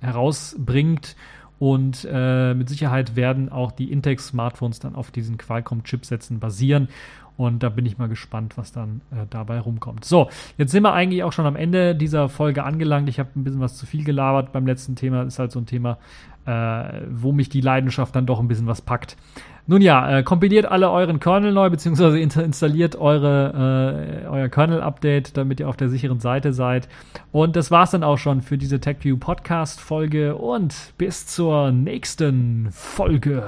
herausbringt. Und äh, mit Sicherheit werden auch die Intex-Smartphones dann auf diesen Qualcomm-Chipsätzen basieren. Und da bin ich mal gespannt, was dann äh, dabei rumkommt. So, jetzt sind wir eigentlich auch schon am Ende dieser Folge angelangt. Ich habe ein bisschen was zu viel gelabert beim letzten Thema. Ist halt so ein Thema, äh, wo mich die Leidenschaft dann doch ein bisschen was packt. Nun ja, äh, kompiliert alle euren Kernel neu, beziehungsweise installiert eure, äh, euer Kernel-Update, damit ihr auf der sicheren Seite seid. Und das war's dann auch schon für diese TechView Podcast-Folge und bis zur nächsten Folge.